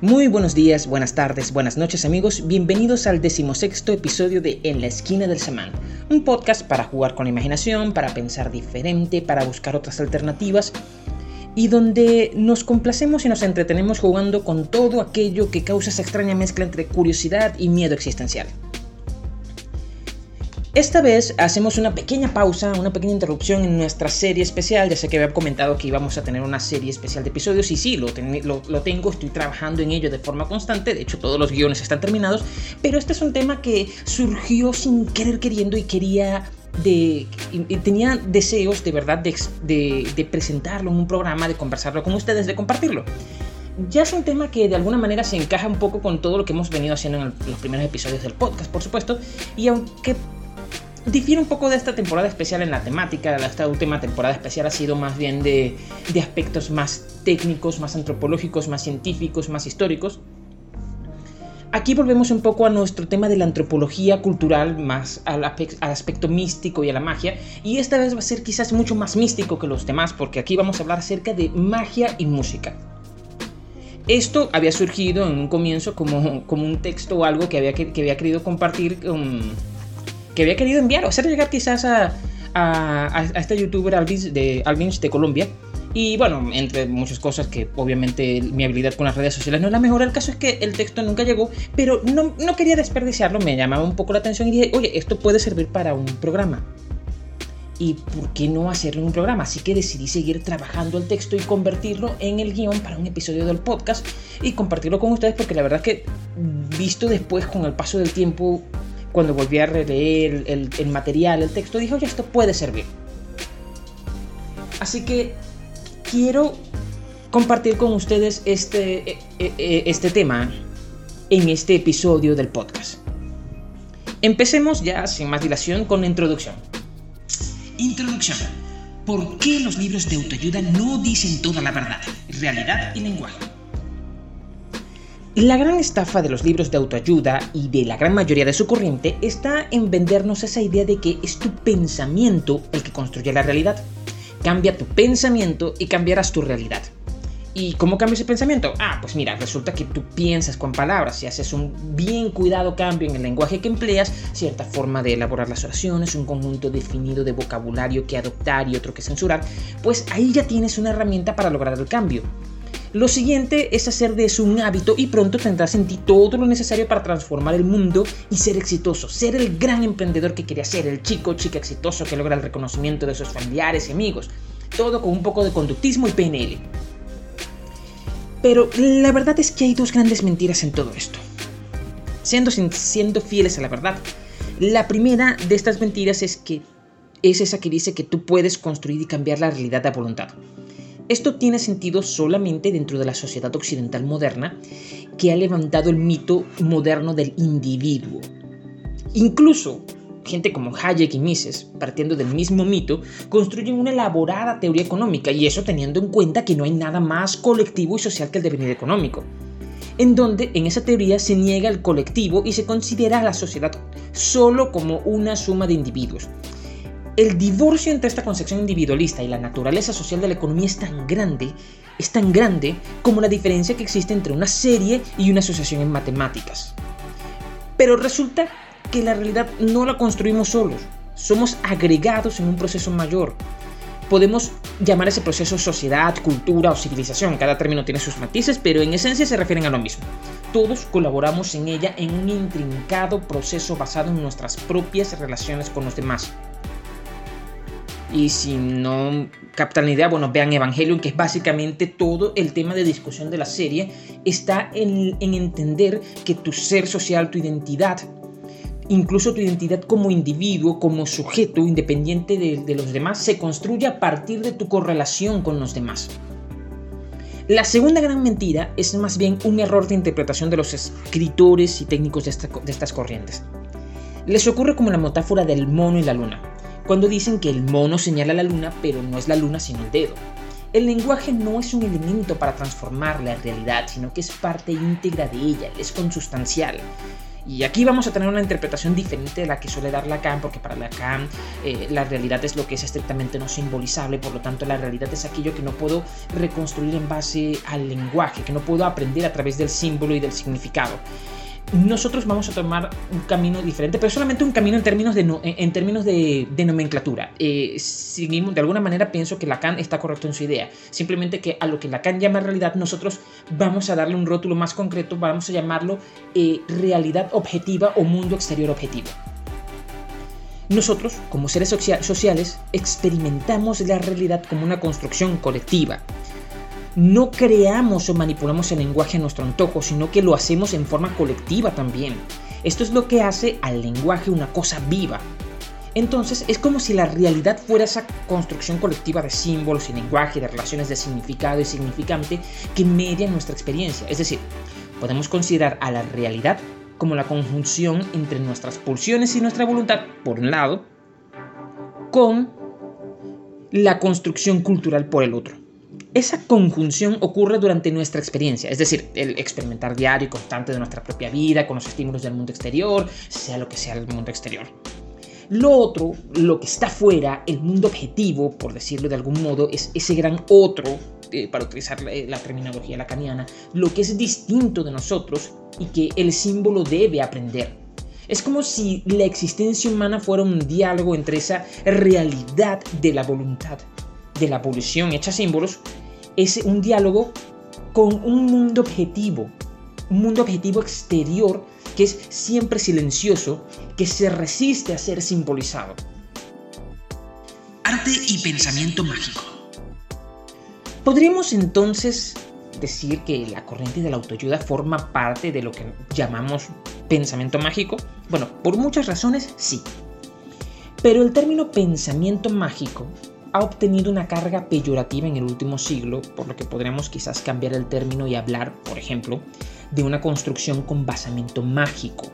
Muy buenos días, buenas tardes, buenas noches amigos, bienvenidos al decimosexto episodio de En la esquina del semán, un podcast para jugar con la imaginación, para pensar diferente, para buscar otras alternativas y donde nos complacemos y nos entretenemos jugando con todo aquello que causa esa extraña mezcla entre curiosidad y miedo existencial. Esta vez hacemos una pequeña pausa, una pequeña interrupción en nuestra serie especial. Ya sé que había comentado que íbamos a tener una serie especial de episodios y sí, lo, lo, tengo, estoy trabajando en ello de forma constante. De hecho, todos los guiones están terminados. Pero este es un tema que surgió sin querer queriendo y quería de, tenía deseos de verdad de, de, presentarlo en un programa, de conversarlo con ustedes, de compartirlo. Ya es un tema que de alguna manera se encaja un poco con todo lo que hemos venido haciendo en los primeros episodios del podcast, por supuesto, y aunque difiere un poco de esta temporada especial en la temática. Esta última temporada especial ha sido más bien de, aspectos más técnicos, más antropológicos, más científicos, más históricos. Aquí volvemos un poco a nuestro tema de la antropología cultural, más al, aspecto místico y a la magia. Y esta vez va a ser quizás mucho más místico que los demás, porque aquí vamos a hablar acerca de magia y música. Esto había surgido en un comienzo como, como un texto o algo que había, que, había querido compartir con que había querido enviar o hacer llegar quizás a, este youtuber Alvins de, Alvins de Colombia. Y bueno, entre muchas cosas que obviamente mi habilidad con las redes sociales no es la mejor, el caso es que el texto nunca llegó, pero no, no quería desperdiciarlo, me llamaba un poco la atención y dije, oye, esto puede servir para un programa. ¿Y por qué no hacerlo en un programa? Así que decidí seguir trabajando el texto y convertirlo en el guion para un episodio del podcast y compartirlo con ustedes porque la verdad que visto después con el paso del tiempo cuando volví a releer el, material, el texto, dije, oye, esto puede servir. Así que quiero compartir con ustedes este, e, e, e, este tema en este episodio del podcast. Empecemos ya sin más dilación con la introducción. Introducción. ¿Por qué los libros de autoayuda no dicen toda la verdad, realidad y lenguaje? La gran estafa de los libros de autoayuda y de la gran mayoría de su corriente está en vendernos esa idea de que es tu pensamiento el que construye la realidad. Cambia tu pensamiento y cambiarás tu realidad. ¿Y cómo cambia ese pensamiento? Ah, pues mira, resulta que tú piensas con palabras y haces un bien cuidado cambio en el lenguaje que empleas, cierta forma de elaborar las oraciones, un conjunto definido de vocabulario que adoptar y otro que censurar, pues ahí ya tienes una herramienta para lograr el cambio. Lo siguiente es hacer de eso un hábito y pronto tendrás en ti todo lo necesario para transformar el mundo y ser exitoso, ser el gran emprendedor que quería ser, el chico o chica exitoso que logra el reconocimiento de sus familiares y amigos, todo con un poco de conductismo y PNL. Pero la verdad es que hay dos grandes mentiras en todo esto. Siendo, siendo fieles a la verdad, la primera de estas mentiras es que es esa que dice que tú puedes construir y cambiar la realidad a voluntad. Esto tiene sentido solamente dentro de la sociedad occidental moderna que ha levantado el mito moderno del individuo. Incluso gente como Hayek y Mises, partiendo del mismo mito, construyen una elaborada teoría económica y eso teniendo en cuenta que no hay nada más colectivo y social que el devenir económico en donde en esa teoría se niega el colectivo y se considera a la sociedad solo como una suma de individuos. El divorcio entre esta concepción individualista y la naturaleza social de la economía es tan grande, es tan grande como la diferencia que existe entre una serie y una asociación en matemáticas. Pero resulta que la realidad no la construimos solos, somos agregados en un proceso mayor. Podemos llamar ese proceso sociedad, cultura o civilización, cada término tiene sus matices, pero en esencia se refieren a lo mismo. Todos colaboramos en ella en un intrincado proceso basado en nuestras propias relaciones con los demás. Y si no captan la idea, bueno, vean Evangelion, que es básicamente todo el tema de discusión de la serie, está en, entender que tu ser social, tu identidad, incluso tu identidad como individuo, como sujeto independiente de, los demás, se construye a partir de tu correlación con los demás. La segunda gran mentira es más bien un error de interpretación de los escritores y técnicos de, de estas corrientes. Les ocurre como la metáfora del mono y la luna cuando dicen que el mono señala la luna, pero no es la luna sino el dedo. El lenguaje no es un elemento para transformar la realidad, sino que es parte íntegra de ella, es consustancial. Y aquí vamos a tener una interpretación diferente de la que suele dar Lacan, porque para Lacan eh, la realidad es lo que es estrictamente no simbolizable, por lo tanto la realidad es aquello que no puedo reconstruir en base al lenguaje, que no puedo aprender a través del símbolo y del significado nosotros vamos a tomar un camino diferente, pero solamente un camino en términos de, en términos de, nomenclatura. Eh, de alguna manera pienso que Lacan está correcto en su idea. Simplemente que a lo que Lacan llama realidad, nosotros vamos a darle un rótulo más concreto, vamos a llamarlo eh, realidad objetiva o mundo exterior objetivo. Nosotros, como seres sociales, experimentamos la realidad como una construcción colectiva no creamos o manipulamos el lenguaje a nuestro antojo, sino que lo hacemos en forma colectiva también. Esto es lo que hace al lenguaje una cosa viva. Entonces es como si la realidad fuera esa construcción colectiva de símbolos y lenguaje, de relaciones de significado y significante que median nuestra experiencia. Es decir, podemos considerar a la realidad como la conjunción entre nuestras pulsiones y nuestra voluntad, por un lado, con la construcción cultural por el otro. Esa conjunción ocurre durante nuestra experiencia, es decir, el experimentar diario y constante de nuestra propia vida, con los estímulos del mundo exterior, sea lo que sea el mundo exterior. Lo otro, lo que está fuera, el mundo objetivo, por decirlo de algún modo, es ese gran otro, eh, para utilizar la, la terminología lacaniana, lo que es distinto de nosotros y que el símbolo debe aprender. Es como si la existencia humana fuera un diálogo entre esa realidad de la voluntad de la abolición hecha símbolos es un diálogo con un mundo objetivo, un mundo objetivo exterior que es siempre silencioso, que se resiste a ser simbolizado. Arte y pensamiento mágico. Podríamos entonces decir que la corriente de la autoayuda forma parte de lo que llamamos pensamiento mágico. Bueno, por muchas razones sí. Pero el término pensamiento mágico ha obtenido una carga peyorativa en el último siglo, por lo que podríamos quizás cambiar el término y hablar, por ejemplo, de una construcción con basamento mágico.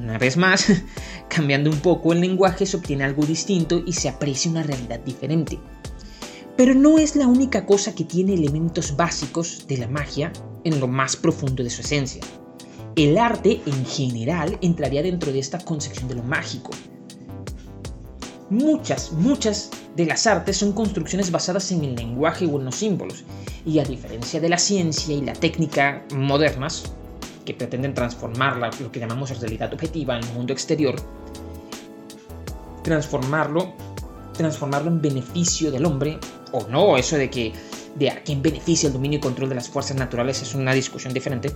Una vez más, cambiando un poco el lenguaje se obtiene algo distinto y se aprecia una realidad diferente. Pero no es la única cosa que tiene elementos básicos de la magia en lo más profundo de su esencia. El arte en general entraría dentro de esta concepción de lo mágico. Muchas, muchas de las artes son construcciones basadas en el lenguaje o en los símbolos, y a diferencia de la ciencia y la técnica modernas, que pretenden transformar lo que llamamos realidad objetiva en el mundo exterior, transformarlo, transformarlo en beneficio del hombre, o no, eso de que de a quién beneficia el dominio y control de las fuerzas naturales es una discusión diferente.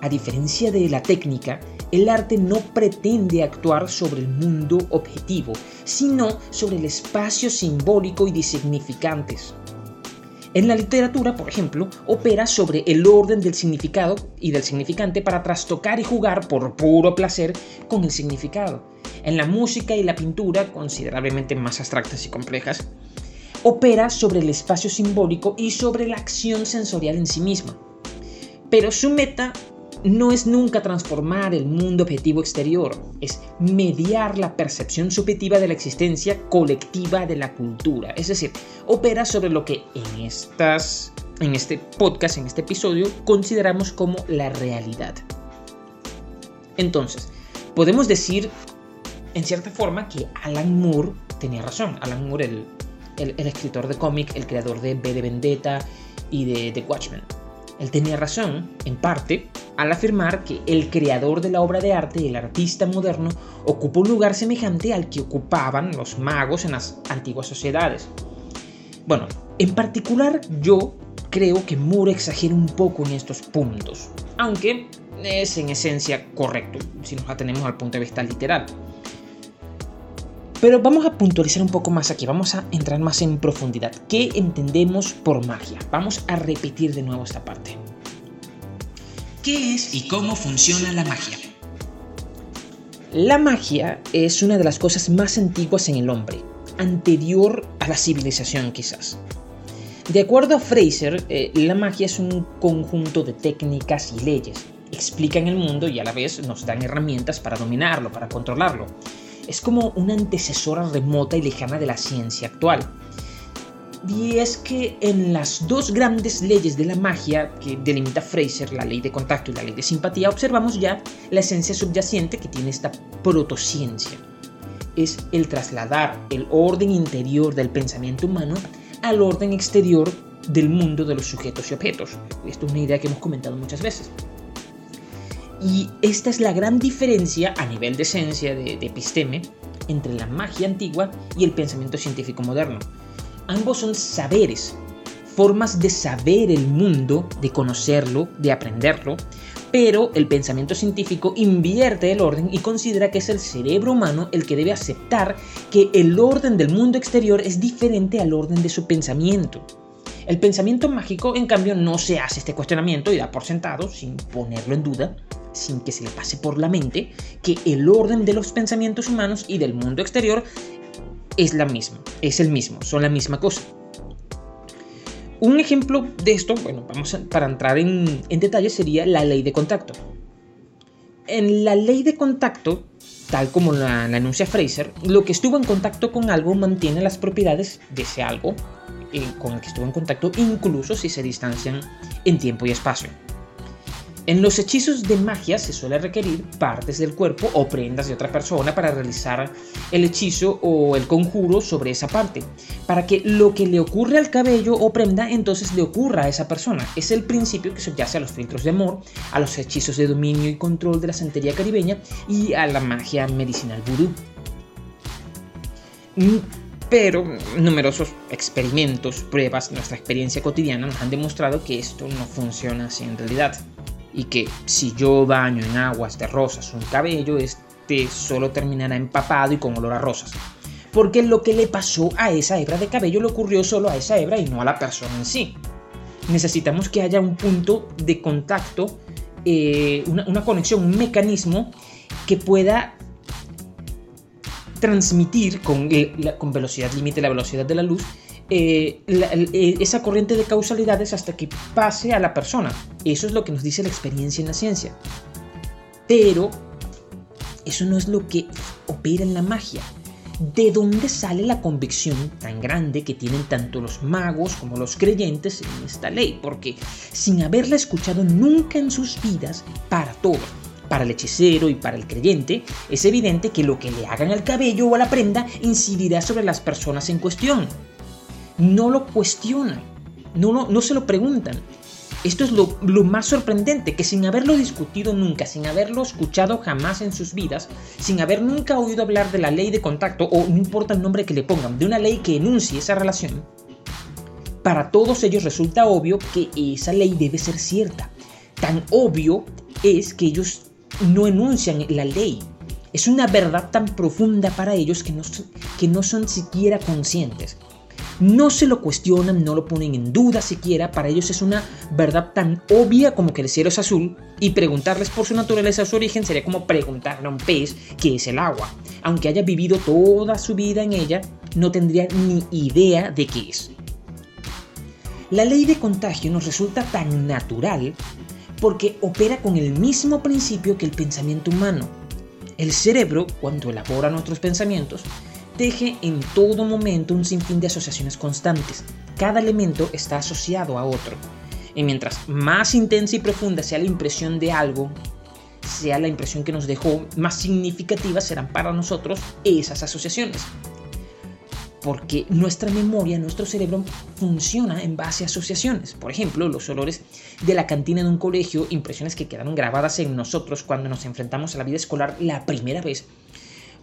A diferencia de la técnica, el arte no pretende actuar sobre el mundo objetivo, sino sobre el espacio simbólico y de significantes. En la literatura, por ejemplo, opera sobre el orden del significado y del significante para trastocar y jugar por puro placer con el significado. En la música y la pintura, considerablemente más abstractas y complejas, opera sobre el espacio simbólico y sobre la acción sensorial en sí misma. Pero su meta no es nunca transformar el mundo objetivo exterior, es mediar la percepción subjetiva de la existencia colectiva de la cultura. Es decir, opera sobre lo que en, estas, en este podcast, en este episodio, consideramos como la realidad. Entonces, podemos decir, en cierta forma, que Alan Moore tenía razón. Alan Moore, el, el, escritor de cómic, el creador de B de Vendetta y de The Watchmen. Él tenía razón, en parte, al afirmar que el creador de la obra de arte, el artista moderno, ocupa un lugar semejante al que ocupaban los magos en las antiguas sociedades. Bueno, en particular yo creo que Moore exagera un poco en estos puntos, aunque es en esencia correcto si nos atenemos al punto de vista literal. Pero vamos a puntualizar un poco más aquí, vamos a entrar más en profundidad. ¿Qué entendemos por magia? Vamos a repetir de nuevo esta parte. ¿Qué es y cómo funciona la magia? La magia es una de las cosas más antiguas en el hombre, anterior a la civilización quizás. De acuerdo a Fraser, eh, la magia es un conjunto de técnicas y leyes. Explican el mundo y a la vez nos dan herramientas para dominarlo, para controlarlo es como una antecesora remota y lejana de la ciencia actual. Y es que en las dos grandes leyes de la magia que delimita Fraser, la ley de contacto y la ley de simpatía, observamos ya la esencia subyacente que tiene esta protociencia. Es el trasladar el orden interior del pensamiento humano al orden exterior del mundo de los sujetos y objetos. Esto es una idea que hemos comentado muchas veces. Y esta es la gran diferencia a nivel de esencia de, de episteme entre la magia antigua y el pensamiento científico moderno. Ambos son saberes, formas de saber el mundo, de conocerlo, de aprenderlo, pero el pensamiento científico invierte el orden y considera que es el cerebro humano el que debe aceptar que el orden del mundo exterior es diferente al orden de su pensamiento. El pensamiento mágico, en cambio, no se hace este cuestionamiento y da por sentado, sin ponerlo en duda, sin que se le pase por la mente, que el orden de los pensamientos humanos y del mundo exterior es la misma, es el mismo, son la misma cosa. Un ejemplo de esto, bueno, vamos para entrar en, detalle, sería la ley de contacto. En la ley de contacto, tal como la, anuncia Fraser, lo que estuvo en contacto con algo mantiene las propiedades de ese algo eh, con el que estuvo en contacto, incluso si se distancian en tiempo y espacio. En los hechizos de magia se suele requerir partes del cuerpo o prendas de otra persona para realizar el hechizo o el conjuro sobre esa parte, para que lo que le ocurre al cabello o prenda entonces le ocurra a esa persona. Es el principio que subyace a los filtros de amor, a los hechizos de dominio y control de la santería caribeña y a la magia medicinal vudú. Pero numerosos experimentos, pruebas, nuestra experiencia cotidiana nos han demostrado que esto no funciona así en realidad y que si yo baño en aguas de rosas un cabello, este solo terminará empapado y con olor a rosas. Porque lo que le pasó a esa hebra de cabello le ocurrió solo a esa hebra y no a la persona en sí. Necesitamos que haya un punto de contacto, eh, una, conexión, un mecanismo que pueda transmitir con, con velocidad límite, la velocidad de la luz, eh, eh, esa corriente de causalidades hasta que pase a la persona. Eso es lo que nos dice la experiencia en la ciencia. Pero eso no es lo que opera en la magia. ¿De dónde sale la convicción tan grande que tienen tanto los magos como los creyentes en esta ley? Porque sin haberla escuchado nunca en sus vidas, para todo, para el hechicero y para el creyente, es evidente que lo que le hagan al cabello o a la prenda incidirá sobre las personas en cuestión no lo cuestionan, no, no, se lo preguntan. Esto es lo, lo, más sorprendente, que sin haberlo discutido nunca, sin haberlo escuchado jamás en sus vidas, sin haber nunca oído hablar de la ley de contacto, o no importa el nombre que le pongan, de una ley que enuncie esa relación, para todos ellos resulta obvio que esa ley debe ser cierta. Tan obvio es que ellos no enuncian la ley. Es una verdad tan profunda para ellos que no, que no son siquiera conscientes no se lo cuestionan, no lo ponen en duda siquiera, para ellos es una verdad tan obvia como que el cielo es azul y preguntarles por su naturaleza su origen sería como preguntarle a un pez qué es el agua. Aunque haya vivido toda su vida en ella, no tendría ni idea de qué es. La ley de contagio nos resulta tan natural porque opera con el mismo principio que el pensamiento humano. El cerebro, cuando elabora nuestros pensamientos, teje en todo momento un sinfín de asociaciones constantes. Cada elemento está asociado a otro. Y mientras más intensa y profunda sea la impresión de algo, sea la impresión que nos dejó, más significativas serán para nosotros esas asociaciones. Porque nuestra memoria, nuestro cerebro funciona en base a asociaciones. Por ejemplo, los olores de la cantina de un colegio, impresiones que quedaron grabadas en nosotros cuando nos enfrentamos a la vida escolar la primera vez,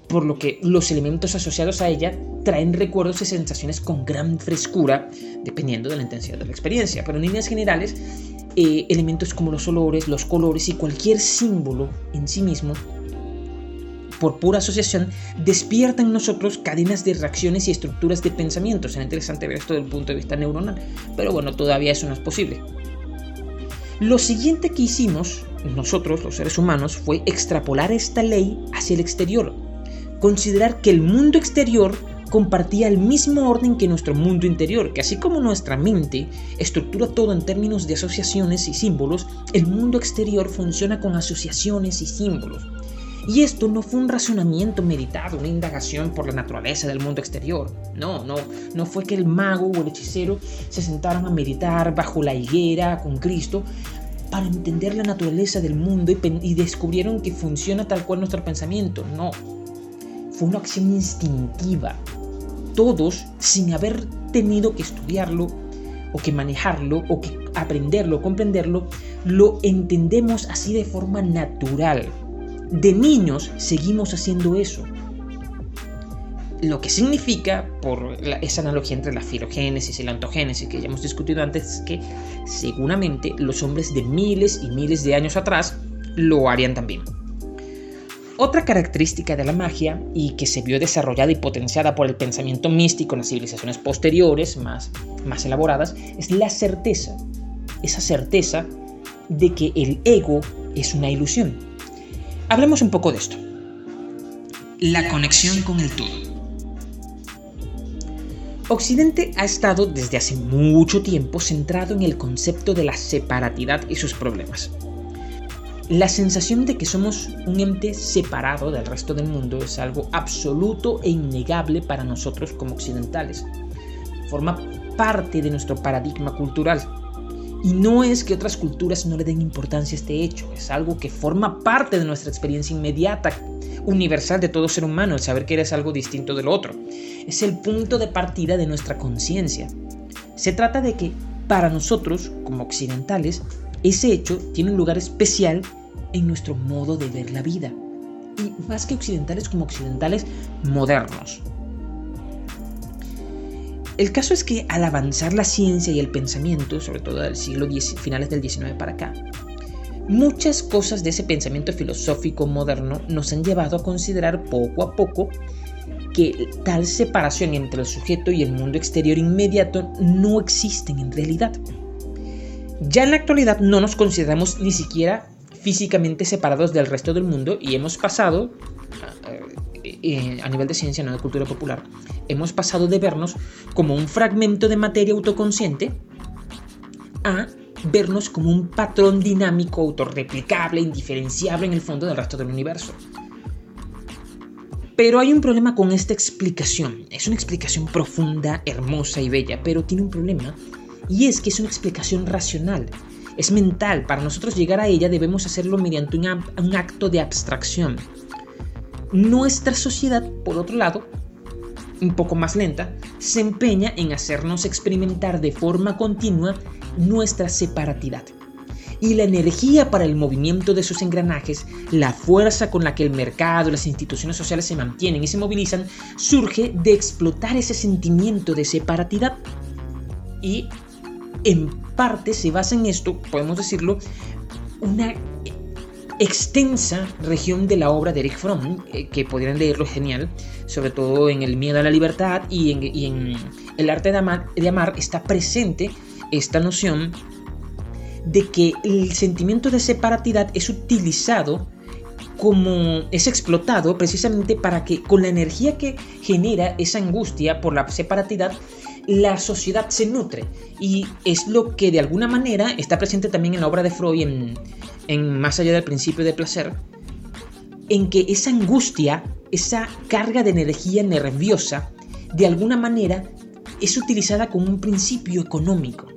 por lo que los elementos asociados a ella traen recuerdos y sensaciones con gran frescura, dependiendo de la intensidad de la experiencia. Pero en líneas generales, eh, elementos como los olores, los colores y cualquier símbolo en sí mismo, por pura asociación, despiertan en nosotros cadenas de reacciones y estructuras de pensamiento. Será interesante ver esto desde el punto de vista neuronal, pero bueno, todavía eso no es posible. Lo siguiente que hicimos nosotros, los seres humanos, fue extrapolar esta ley hacia el exterior, considerar que el mundo exterior compartía el mismo orden que nuestro mundo interior, que así como nuestra mente estructura todo en términos de asociaciones y símbolos, el mundo exterior funciona con asociaciones y símbolos. Y esto no fue un razonamiento meditado, una indagación por la naturaleza del mundo exterior. No, no, no fue que el mago o el hechicero se sentaron a meditar bajo la higuera con Cristo para entender la naturaleza del mundo y, y descubrieron que funciona tal cual nuestro pensamiento. No, fue una acción instintiva. Todos, sin haber tenido que estudiarlo, o que manejarlo, o que aprenderlo, comprenderlo, lo entendemos así de forma natural. De niños seguimos haciendo eso. Lo que significa, por esa analogía entre la filogénesis y la ontogénesis que ya hemos discutido antes, es que seguramente los hombres de miles y miles de años atrás lo harían también. Otra característica de la magia, y que se vio desarrollada y potenciada por el pensamiento místico en las civilizaciones posteriores, más, más elaboradas, es la certeza. Esa certeza de que el ego es una ilusión. Hablemos un poco de esto. La conexión con el todo. Occidente ha estado desde hace mucho tiempo centrado en el concepto de la separatidad y sus problemas. La sensación de que somos un ente separado del resto del mundo es algo absoluto e innegable para nosotros como occidentales. Forma parte de nuestro paradigma cultural. Y no es que otras culturas no le den importancia a este hecho, es algo que forma parte de nuestra experiencia inmediata, universal de todo ser humano, el saber que eres algo distinto del otro. Es el punto de partida de nuestra conciencia. Se trata de que, para nosotros, como occidentales, ese hecho tiene un lugar especial en nuestro modo de ver la vida. Y más que occidentales como occidentales modernos. El caso es que al avanzar la ciencia y el pensamiento, sobre todo del siglo X, finales del XIX para acá, muchas cosas de ese pensamiento filosófico moderno nos han llevado a considerar poco a poco que tal separación entre el sujeto y el mundo exterior inmediato no existen en realidad. Ya en la actualidad no nos consideramos ni siquiera físicamente separados del resto del mundo y hemos pasado, eh, a nivel de ciencia, no de cultura popular, hemos pasado de vernos como un fragmento de materia autoconsciente a vernos como un patrón dinámico, autorreplicable, indiferenciable en el fondo del resto del universo. Pero hay un problema con esta explicación. Es una explicación profunda, hermosa y bella, pero tiene un problema y es que es una explicación racional, es mental. Para nosotros llegar a ella debemos hacerlo mediante un, acto de abstracción. Nuestra sociedad, por otro lado, un poco más lenta, se empeña en hacernos experimentar de forma continua nuestra separatidad. Y la energía para el movimiento de sus engranajes, la fuerza con la que el mercado, las instituciones sociales se mantienen y se movilizan, surge de explotar ese sentimiento de separatidad y en parte se basa en esto, podemos decirlo, una extensa región de la obra de Eric Fromm, eh, que podrían leerlo genial, sobre todo en El miedo a la libertad y en, El arte de amar, está presente esta noción de que el sentimiento de separatidad es utilizado como es explotado precisamente para que con la energía que genera esa angustia por la separatidad la sociedad se nutre. Y es lo que de alguna manera está presente también en la obra de Freud en Más allá del principio de placer, en que esa angustia, esa carga de energía nerviosa, de alguna manera es utilizada como un principio económico.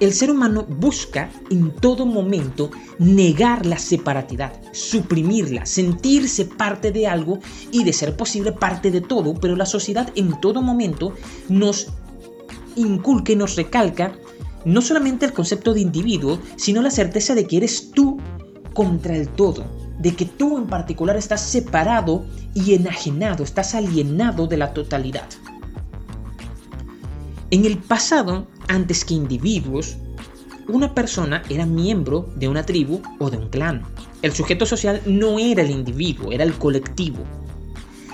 El ser humano busca en todo momento negar la separatidad, suprimirla, sentirse parte de algo y de ser posible parte de todo, pero la sociedad en todo momento nos inculca y nos recalca no solamente el concepto de individuo, sino la certeza de que eres tú contra el todo, de que tú en particular estás separado y enajenado, estás alienado de la totalidad. En el pasado, antes que individuos, una persona era miembro de una tribu o de un clan. El sujeto social no era el individuo, era el colectivo.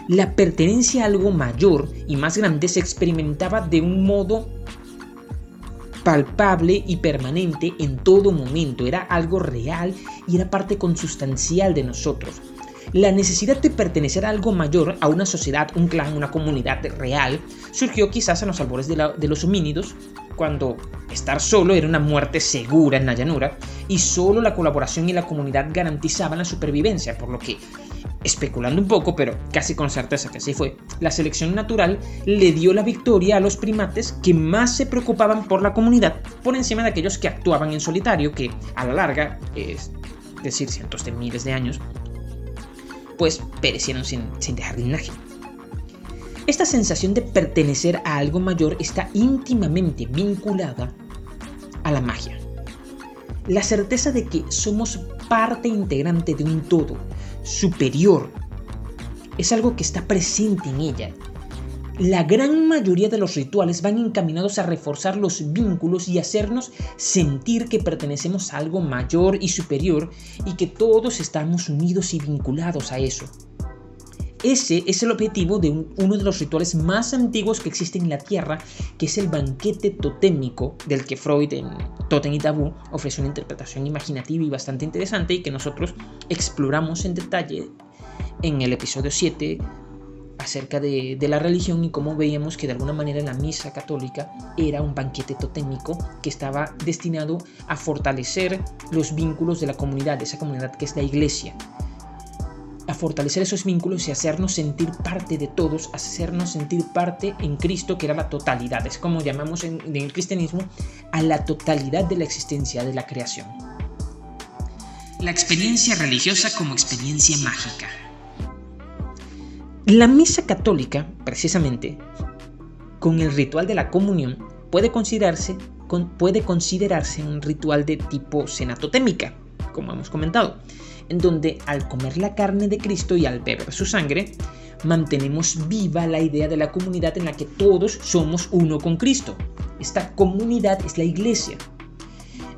La pertenencia a algo mayor y más grande se experimentaba de un modo palpable y permanente en todo momento. Era algo real y era parte consustancial de nosotros. La necesidad de pertenecer a algo mayor, a una sociedad, un clan, una comunidad real, surgió quizás en los albores de, los homínidos cuando estar solo era una muerte segura en la llanura y solo la colaboración y la comunidad garantizaban la supervivencia, por lo que, especulando un poco, pero casi con certeza que así fue, la selección natural le dio la victoria a los primates que más se preocupaban por la comunidad por encima de aquellos que actuaban en solitario, que a la larga, es decir, cientos de miles de años, pues perecieron sin, sin dejar linaje. Esta sensación de pertenecer a algo mayor está íntimamente vinculada a la magia. La certeza de que somos parte integrante de un todo superior es algo que está presente en ella. La gran mayoría de los rituales van encaminados a reforzar los vínculos y hacernos sentir que pertenecemos a algo mayor y superior y que todos estamos unidos y vinculados a eso. Ese es el objetivo de uno de los rituales más antiguos que existen en la Tierra, que es el banquete totémico, del que Freud en Totem y Tabú ofrece una interpretación imaginativa y bastante interesante y que nosotros exploramos en detalle en el episodio 7 acerca de, de, la religión y cómo veíamos que de alguna manera la misa católica era un banquete totémico que estaba destinado a fortalecer los vínculos de la comunidad, de esa comunidad que es la iglesia a fortalecer esos vínculos y hacernos sentir parte de todos, hacernos sentir parte en Cristo, que era la totalidad. Es como llamamos en, el cristianismo a la totalidad de la existencia de la creación. La experiencia religiosa como experiencia mágica. La misa católica, precisamente, con el ritual de la comunión, puede considerarse, puede considerarse un ritual de tipo cenatotémica, como hemos comentado en donde al comer la carne de Cristo y al beber su sangre, mantenemos viva la idea de la comunidad en la que todos somos uno con Cristo. Esta comunidad es la iglesia.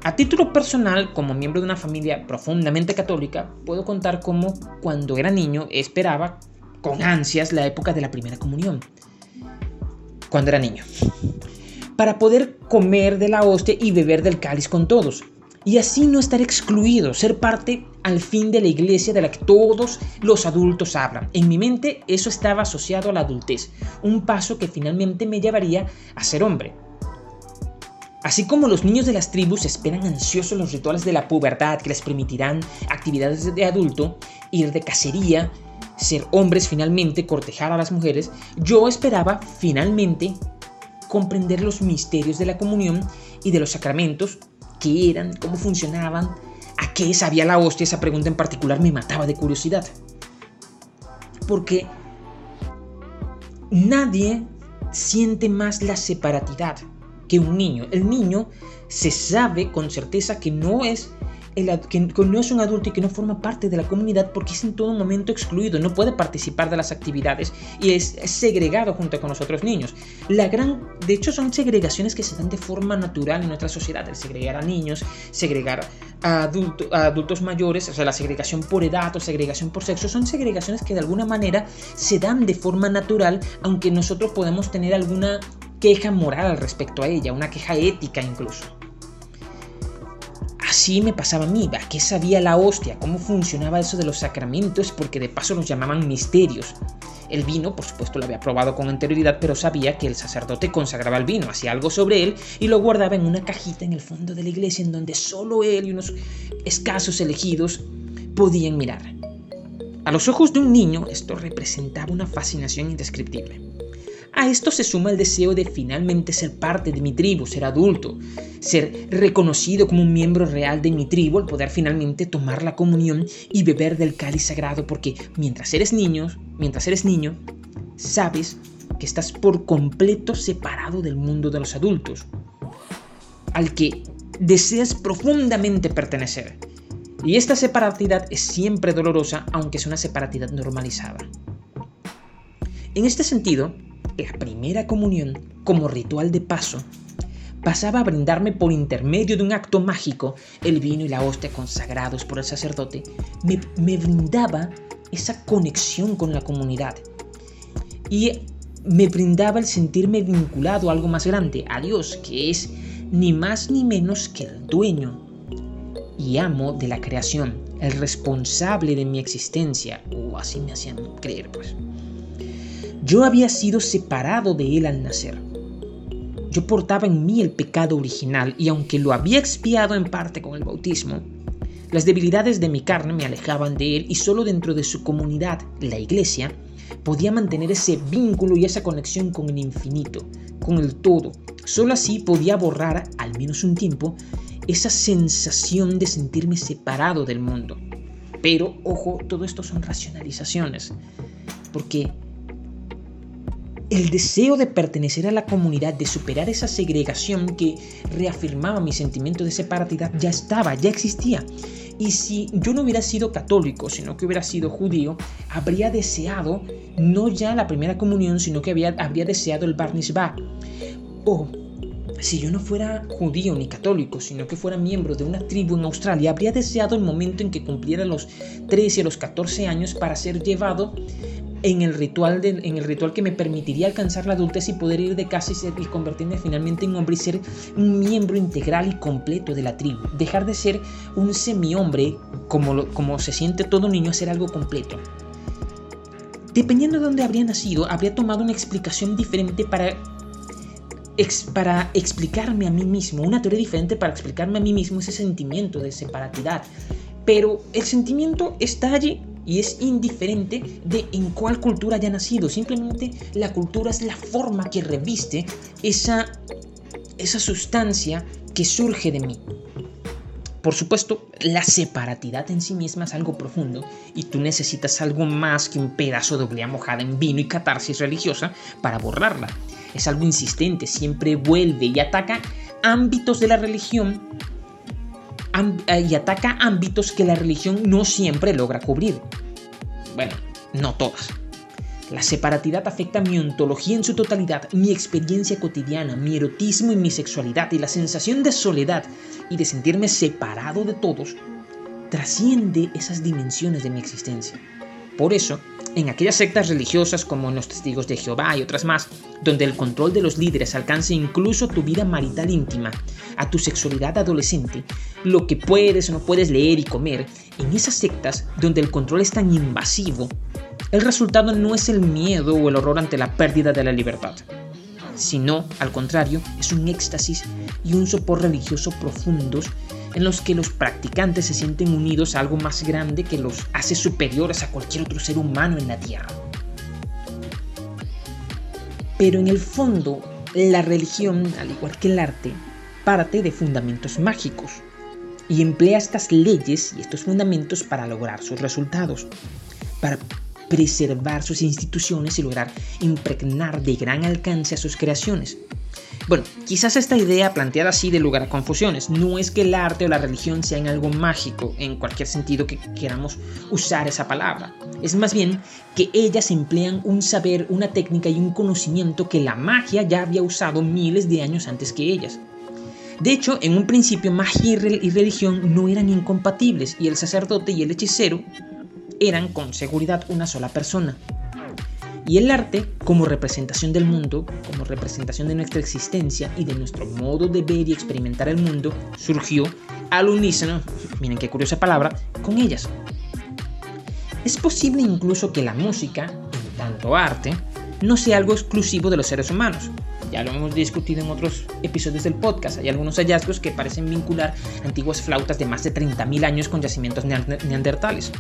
A título personal, como miembro de una familia profundamente católica, puedo contar cómo cuando era niño esperaba con ansias la época de la primera comunión. Cuando era niño. Para poder comer de la hostia y beber del cáliz con todos y así no estar excluido, ser parte al fin de la iglesia de la que todos los adultos hablan. En mi mente eso estaba asociado a la adultez, un paso que finalmente me llevaría a ser hombre. Así como los niños de las tribus esperan ansiosos los rituales de la pubertad que les permitirán actividades de adulto, ir de cacería, ser hombres finalmente, cortejar a las mujeres, yo esperaba finalmente comprender los misterios de la comunión y de los sacramentos qué eran, cómo funcionaban, a qué sabía la hostia, esa pregunta en particular me mataba de curiosidad. Porque nadie siente más la separatidad que un niño. El niño se sabe con certeza que no es que, no es un adulto y que no forma parte de la comunidad porque es en todo momento excluido, no puede participar de las actividades y es, segregado junto con los otros niños. La gran, de hecho, son segregaciones que se dan de forma natural en nuestra sociedad, el segregar a niños, segregar a, a adultos mayores, o sea, la segregación por edad o segregación por sexo, son segregaciones que de alguna manera se dan de forma natural, aunque nosotros podemos tener alguna queja moral respecto a ella, una queja ética incluso. Así me pasaba a mí, ¿a qué sabía la hostia? ¿Cómo funcionaba eso de los sacramentos? Porque de paso los llamaban misterios. El vino, por supuesto, lo había probado con anterioridad, pero sabía que el sacerdote consagraba el vino, hacía algo sobre él y lo guardaba en una cajita en el fondo de la iglesia en donde solo él y unos escasos elegidos podían mirar. A los ojos de un niño esto representaba una fascinación indescriptible. A esto se suma el deseo de finalmente ser parte de mi tribu, ser adulto, ser reconocido como un miembro real de mi tribu, el poder finalmente tomar la comunión y beber del cáliz sagrado, porque mientras eres niño, mientras eres niño, sabes que estás por completo separado del mundo de los adultos, al que deseas profundamente pertenecer. Y esta separatidad es siempre dolorosa, aunque es una separatidad normalizada. En este sentido, la primera comunión, como ritual de paso, pasaba a brindarme por intermedio de un acto mágico el vino y la hostia consagrados por el sacerdote, me, brindaba esa conexión con la comunidad. Y me brindaba el sentirme vinculado a algo más grande, a Dios, que es ni más ni menos que el dueño y amo de la creación, el responsable de mi existencia, o así me hacían creer pues. Yo había sido separado de él al nacer. yo portaba en mí el pecado original y aunque lo había expiado en parte con el bautismo, las debilidades de mi carne me alejaban de él y solo dentro de su comunidad, la iglesia, podía mantener ese vínculo y esa conexión con el infinito, con el todo. Solo así podía borrar, al menos un tiempo, esa sensación de sentirme separado del mundo. Pero, ojo, todo esto son racionalizaciones, porque el deseo de pertenecer a la comunidad, de superar esa segregación que reafirmaba mi sentimiento de separatidad, ya estaba, ya existía. Y si yo no hubiera sido católico, sino que hubiera sido judío, habría deseado no ya la primera comunión, sino que había, habría deseado el Bar O si yo no fuera judío ni católico, sino que fuera miembro de una tribu en Australia, habría deseado el momento en que cumpliera los 13 y los 14 años para ser llevado en el, ritual en el ritual que me permitiría alcanzar la adultez y poder ir de casa y, y convertirme finalmente en hombre y ser un miembro integral y completo de la tribu. Dejar de ser un semi-hombre, como, como se siente todo niño, a ser algo completo. Dependiendo de dónde habría nacido, habría tomado una explicación diferente para para explicarme a mí mismo, una teoría diferente para explicarme a mí mismo ese sentimiento de separatidad. Pero el sentimiento está allí y es indiferente de en cuál cultura haya nacido. Simplemente la cultura es la forma que reviste esa, esa sustancia que surge de mí. Por supuesto, la separatidad en sí misma es algo profundo y tú necesitas algo más que un pedazo de oblea mojada en vino y catarsis religiosa para borrarla. Es algo insistente, siempre vuelve y ataca ámbitos de la religión y ataca ámbitos que la religión no siempre logra cubrir. Bueno, no todas. La separatidad afecta mi ontología en su totalidad, mi experiencia cotidiana, mi erotismo y mi sexualidad y la sensación de soledad y de sentirme separado de todos trasciende esas dimensiones de mi existencia. Por eso, en aquellas sectas religiosas como los testigos de Jehová y otras más, donde el control de los líderes alcanza incluso tu vida marital íntima, a tu sexualidad adolescente, lo que puedes o no puedes leer y comer, en esas sectas donde el control es tan invasivo, el resultado no es el miedo o el horror ante la pérdida de la libertad, sino, al contrario, es un éxtasis y un sopor religioso profundos en los que los practicantes se sienten unidos a algo más grande que los hace superiores a cualquier otro ser humano en la Tierra. Pero en el fondo, la religión, al igual que el arte, parte de fundamentos mágicos y emplea estas leyes y estos fundamentos para lograr sus resultados, para preservar sus instituciones y lograr impregnar de gran alcance a sus creaciones. Bueno, quizás esta idea planteada así de lugar a confusiones. No es que el arte o la religión sean algo mágico en cualquier sentido que queramos usar esa palabra. Es más bien que ellas emplean un saber, una técnica y un conocimiento que la magia ya había usado miles de años antes que ellas. De hecho, en un principio magia y religión no eran incompatibles y el sacerdote y el hechicero eran con seguridad una sola persona. Y el arte, como representación del mundo, como representación de nuestra existencia y de nuestro modo de ver y experimentar el mundo, surgió al unísono, miren qué curiosa palabra, con ellas. Es posible incluso que la música, en tanto arte, no sea algo exclusivo de los seres humanos. Ya lo hemos discutido en otros episodios del podcast. Hay algunos hallazgos que parecen vincular antiguas flautas de más de 30.000 años con yacimientos neandertales.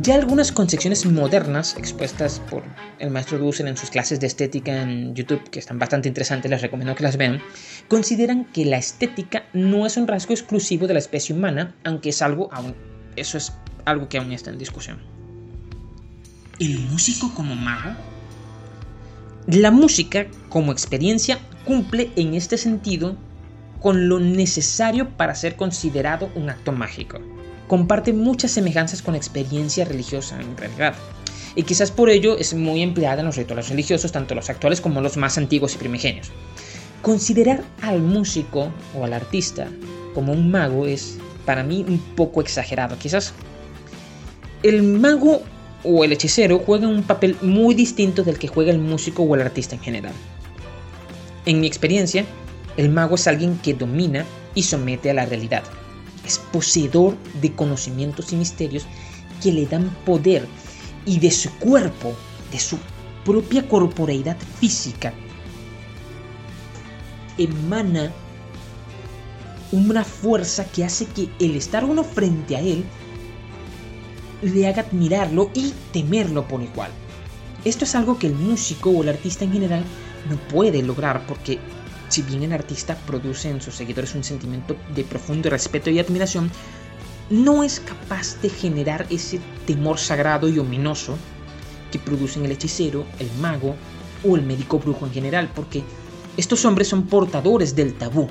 Ya algunas concepciones modernas expuestas por el maestro Dussel en sus clases de estética en YouTube, que están bastante interesantes, les recomiendo que las vean, consideran que la estética no es un rasgo exclusivo de la especie humana, aunque es algo aún, eso es algo que aún está en discusión. ¿El músico como mago? La música como experiencia cumple en este sentido con lo necesario para ser considerado un acto mágico comparte muchas semejanzas con la experiencia religiosa en realidad. Y quizás por ello es muy empleada en los rituales religiosos, tanto los actuales como los más antiguos y primigenios. Considerar al músico o al artista como un mago es para mí un poco exagerado. Quizás el mago o el hechicero juega un papel muy distinto del que juega el músico o el artista en general. En mi experiencia, el mago es alguien que domina y somete a la realidad es poseedor de conocimientos y misterios que le dan poder y de su cuerpo, de su propia corporeidad física, emana una fuerza que hace que el estar uno frente a él le haga admirarlo y temerlo por igual. Esto es algo que el músico o el artista en general no puede lograr porque si bien el artista produce en sus seguidores un sentimiento de profundo respeto y admiración, no es capaz de generar ese temor sagrado y ominoso que producen el hechicero, el mago o el médico brujo en general, porque estos hombres son portadores del tabú,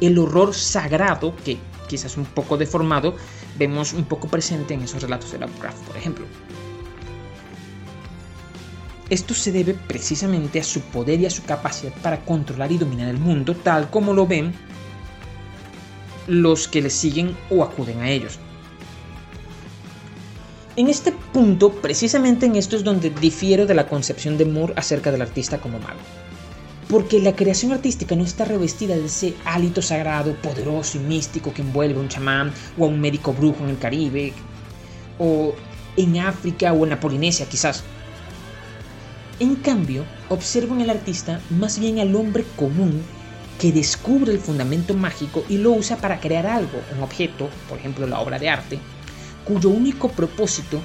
el horror sagrado que, quizás un poco deformado, vemos un poco presente en esos relatos de Lovecraft, por ejemplo. Esto se debe precisamente a su poder y a su capacidad para controlar y dominar el mundo, tal como lo ven los que le siguen o acuden a ellos. En este punto, precisamente en esto es donde difiero de la concepción de Moore acerca del artista como mago. Porque la creación artística no está revestida de ese hálito sagrado, poderoso y místico que envuelve a un chamán o a un médico brujo en el Caribe, o en África o en la Polinesia quizás. En cambio, observo en el artista más bien al hombre común que descubre el fundamento mágico y lo usa para crear algo, un objeto, por ejemplo la obra de arte, cuyo único propósito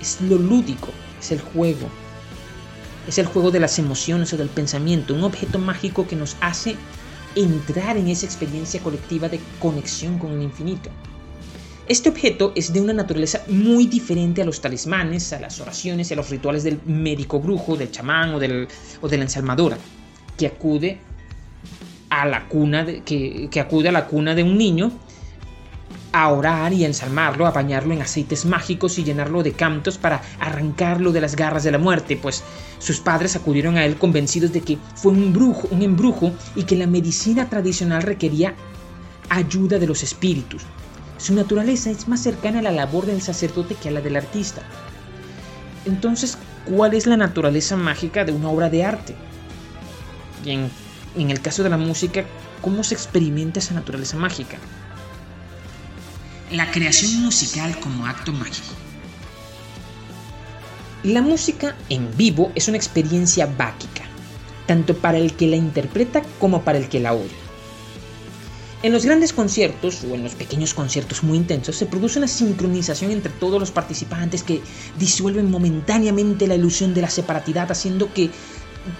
es lo lúdico, es el juego. Es el juego de las emociones o del pensamiento, un objeto mágico que nos hace entrar en esa experiencia colectiva de conexión con el infinito. Este objeto es de una naturaleza muy diferente a los talismanes, a las oraciones y a los rituales del médico brujo, del chamán o, del, o de la ensalmadora, que acude a la cuna que, que acude a la cuna de un niño a orar y a ensalmarlo, a bañarlo en aceites mágicos y llenarlo de cantos para arrancarlo de las garras de la muerte, pues sus padres acudieron a él convencidos de que fue un brujo, un embrujo y que la medicina tradicional requería ayuda de los espíritus. Su naturaleza es más cercana a la labor del sacerdote que a la del artista. Entonces, ¿cuál es la naturaleza mágica de una obra de arte? Y en, en el caso de la música, ¿cómo se experimenta esa naturaleza mágica? la creación musical como acto mágico. La música en vivo es una experiencia báquica, tanto para el que la interpreta como para el que la oye. En los grandes conciertos o en los pequeños conciertos muy intensos se produce una sincronización entre todos los participantes que disuelven momentáneamente la ilusión de la separatidad, haciendo que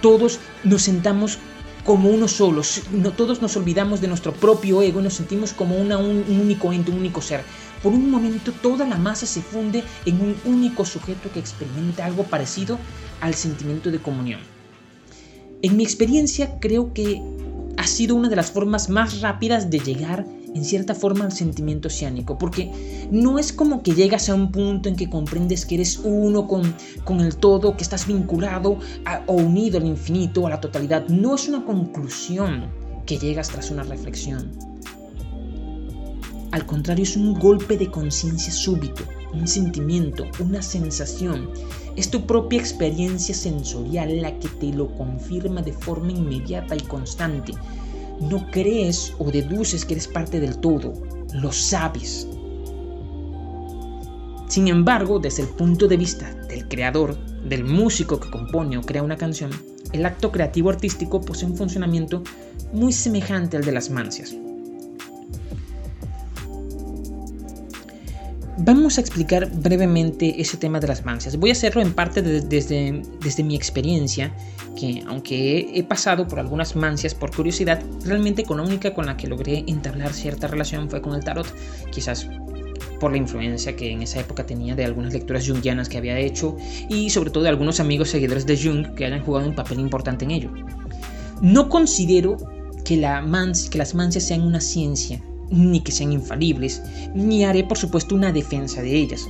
todos nos sentamos como uno solo. No, todos nos olvidamos de nuestro propio ego y nos sentimos como un, un único ente, un único ser. Por un momento toda la masa se funde en un único sujeto que experimenta algo parecido al sentimiento de comunión. En mi experiencia creo que ha sido una de las formas más rápidas de llegar en cierta forma al sentimiento oceánico, porque no es como que llegas a un punto en que comprendes que eres uno con, con el todo, que estás vinculado o unido al infinito, a la totalidad, no es una conclusión que llegas tras una reflexión. Al contrario, es un golpe de conciencia súbito, un sentimiento, una sensación. Es tu propia experiencia sensorial la que te lo confirma de forma inmediata y constante. No crees o deduces que eres parte del todo, lo sabes. Sin embargo, desde el punto de vista del creador, del músico que compone o crea una canción, el acto creativo artístico posee un funcionamiento muy semejante al de las mancias. Vamos a explicar brevemente ese tema de las mancias. Voy a hacerlo en parte desde, desde mi experiencia, que aunque he, pasado por algunas mancias por curiosidad, realmente con la única con la que logré entablar cierta relación fue con el tarot, quizás por la influencia que en esa época tenía de algunas lecturas jungianas que había hecho y sobre todo de algunos amigos seguidores de Jung que hayan jugado un papel importante en ello. No considero que, la que las mancias sean una ciencia, ni que sean infalibles, ni haré por supuesto una defensa de ellas.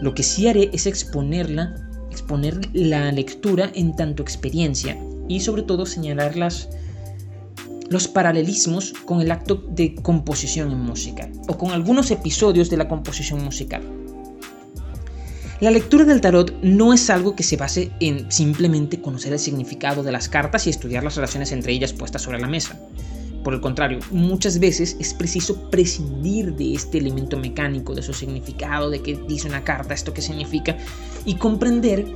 Lo que sí haré es exponerla, exponer la lectura en tanto experiencia y sobre todo señalar los paralelismos con el acto de composición en música o con algunos episodios de la composición musical. La lectura del tarot no es algo que se base en simplemente conocer el significado de las cartas y estudiar las relaciones entre ellas puestas sobre la mesa. Por el contrario, muchas veces es preciso prescindir de este elemento mecánico, de su significado, de qué dice una carta, esto qué significa, y comprender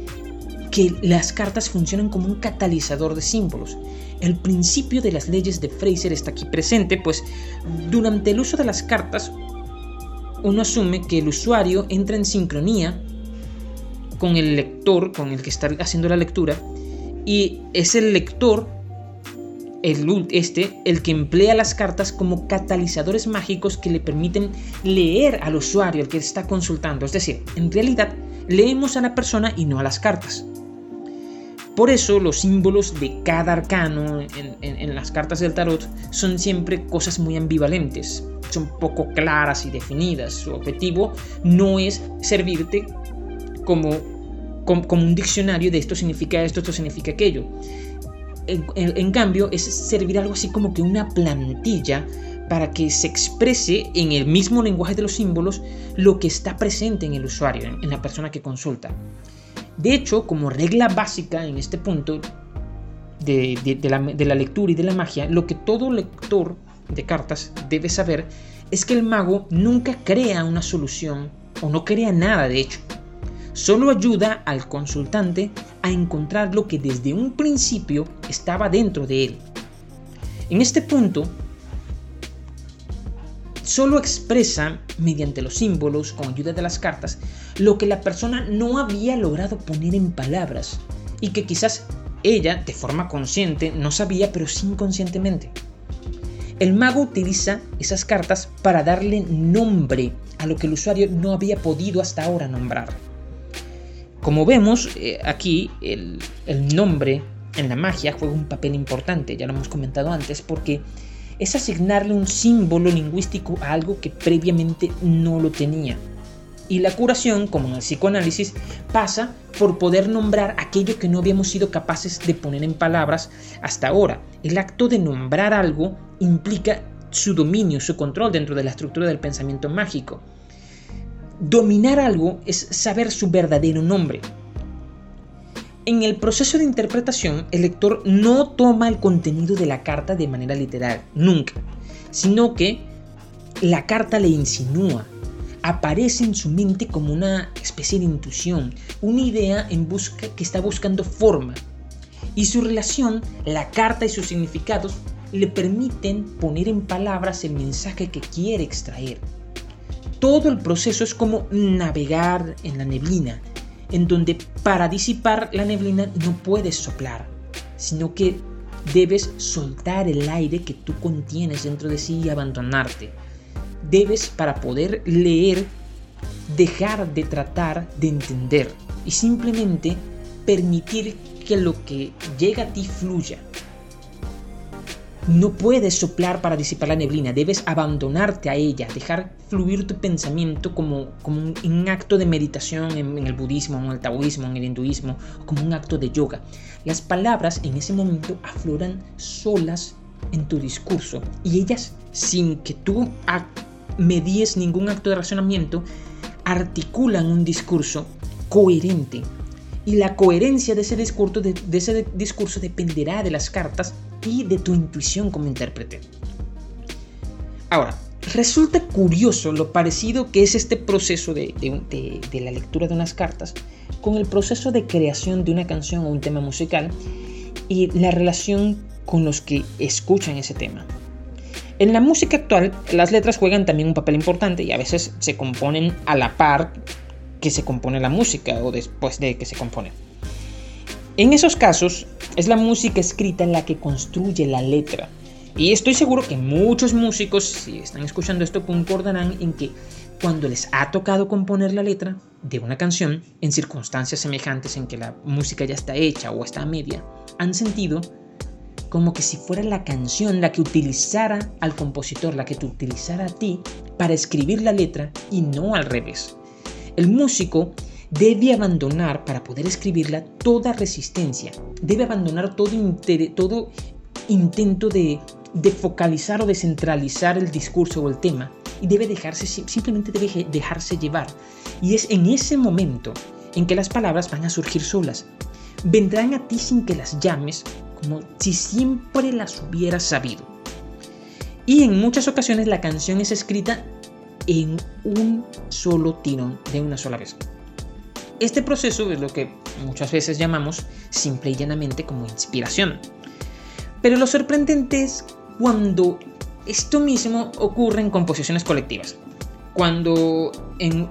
que las cartas funcionan como un catalizador de símbolos. El principio de las leyes de Fraser está aquí presente, pues durante el uso de las cartas uno asume que el usuario entra en sincronía con el lector, con el que está haciendo la lectura, y es el lector, el, este, el que emplea las cartas como catalizadores mágicos que le permiten leer al usuario, el que está consultando. Es decir, en realidad leemos a la persona y no a las cartas. Por eso los símbolos de cada arcano en, las cartas del tarot son siempre cosas muy ambivalentes, son poco claras y definidas. Su objetivo no es servirte como, como, un diccionario de esto significa esto, esto significa aquello. En, cambio, es servir algo así como que una plantilla para que se exprese en el mismo lenguaje de los símbolos lo que está presente en el usuario, en la persona que consulta. De hecho, como regla básica en este punto de, la, lectura y de la magia, lo que todo lector de cartas debe saber es que el mago nunca crea una solución o no crea nada de hecho. Solo ayuda al consultante a encontrar lo que desde un principio estaba dentro de él. En este punto, solo expresa, mediante los símbolos, con ayuda de las cartas, lo que la persona no había logrado poner en palabras y que quizás ella, de forma consciente, no sabía, pero sí inconscientemente. El mago utiliza esas cartas para darle nombre a lo que el usuario no había podido hasta ahora nombrar. Como vemos eh, aquí, el, el nombre en la magia juega un papel importante, ya lo hemos comentado antes, porque es asignarle un símbolo lingüístico a algo que previamente no lo tenía. Y la curación, como en el psicoanálisis, pasa por poder nombrar aquello que no habíamos sido capaces de poner en palabras hasta ahora. El acto de nombrar algo implica su dominio, su control dentro de la estructura del pensamiento mágico. Dominar algo es saber su verdadero nombre. En el proceso de interpretación, el lector no toma el contenido de la carta de manera literal, nunca, sino que la carta le insinúa, aparece en su mente como una especie de intuición, una idea en busca que está buscando forma. Y su relación, la carta y sus significados le permiten poner en palabras el mensaje que quiere extraer. Todo el proceso es como navegar en la neblina, en donde para disipar la neblina no puedes soplar, sino que debes soltar el aire que tú contienes dentro de sí y abandonarte. Debes, para poder leer, dejar de tratar de entender y simplemente permitir que lo que llega a ti fluya, no puedes soplar para disipar la neblina, debes abandonarte a ella, dejar fluir tu pensamiento como, como un, acto de meditación en, el budismo, en el taoísmo, en el hinduismo, como un acto de yoga. Las palabras en ese momento afloran solas en tu discurso y ellas, sin que tú medies ningún acto de razonamiento, articulan un discurso coherente. Y la coherencia de ese discurso, de dependerá de las cartas y de tu intuición como intérprete. Ahora, resulta curioso lo parecido que es este proceso de, la lectura de unas cartas con el proceso de creación de una canción o un tema musical y la relación con los que escuchan ese tema. En la música actual, las letras juegan también un papel importante y a veces se componen a la par que se compone la música o después de que se compone. En esos casos, es la música escrita la que construye la letra. Y estoy seguro que muchos músicos, si están escuchando esto, concordarán en que cuando les ha tocado componer la letra de una canción en circunstancias semejantes en que la música ya está hecha o está a media, han sentido como que si fuera la canción la que utilizara al compositor, la que te utilizara a ti para escribir la letra y no al revés. El músico debe abandonar para poder escribirla toda resistencia, debe abandonar todo, intento de, de, focalizar o de centralizar el discurso o el tema y debe dejarse, simplemente debe dejarse llevar. Y es en ese momento en que las palabras van a surgir solas. Vendrán a ti sin que las llames, como si siempre las hubieras sabido. Y en muchas ocasiones la canción es escrita en un solo tirón, de una sola vez. Este proceso es lo que muchas veces llamamos simple y llanamente como inspiración. Pero lo sorprendente es cuando esto mismo ocurre en composiciones colectivas. Cuando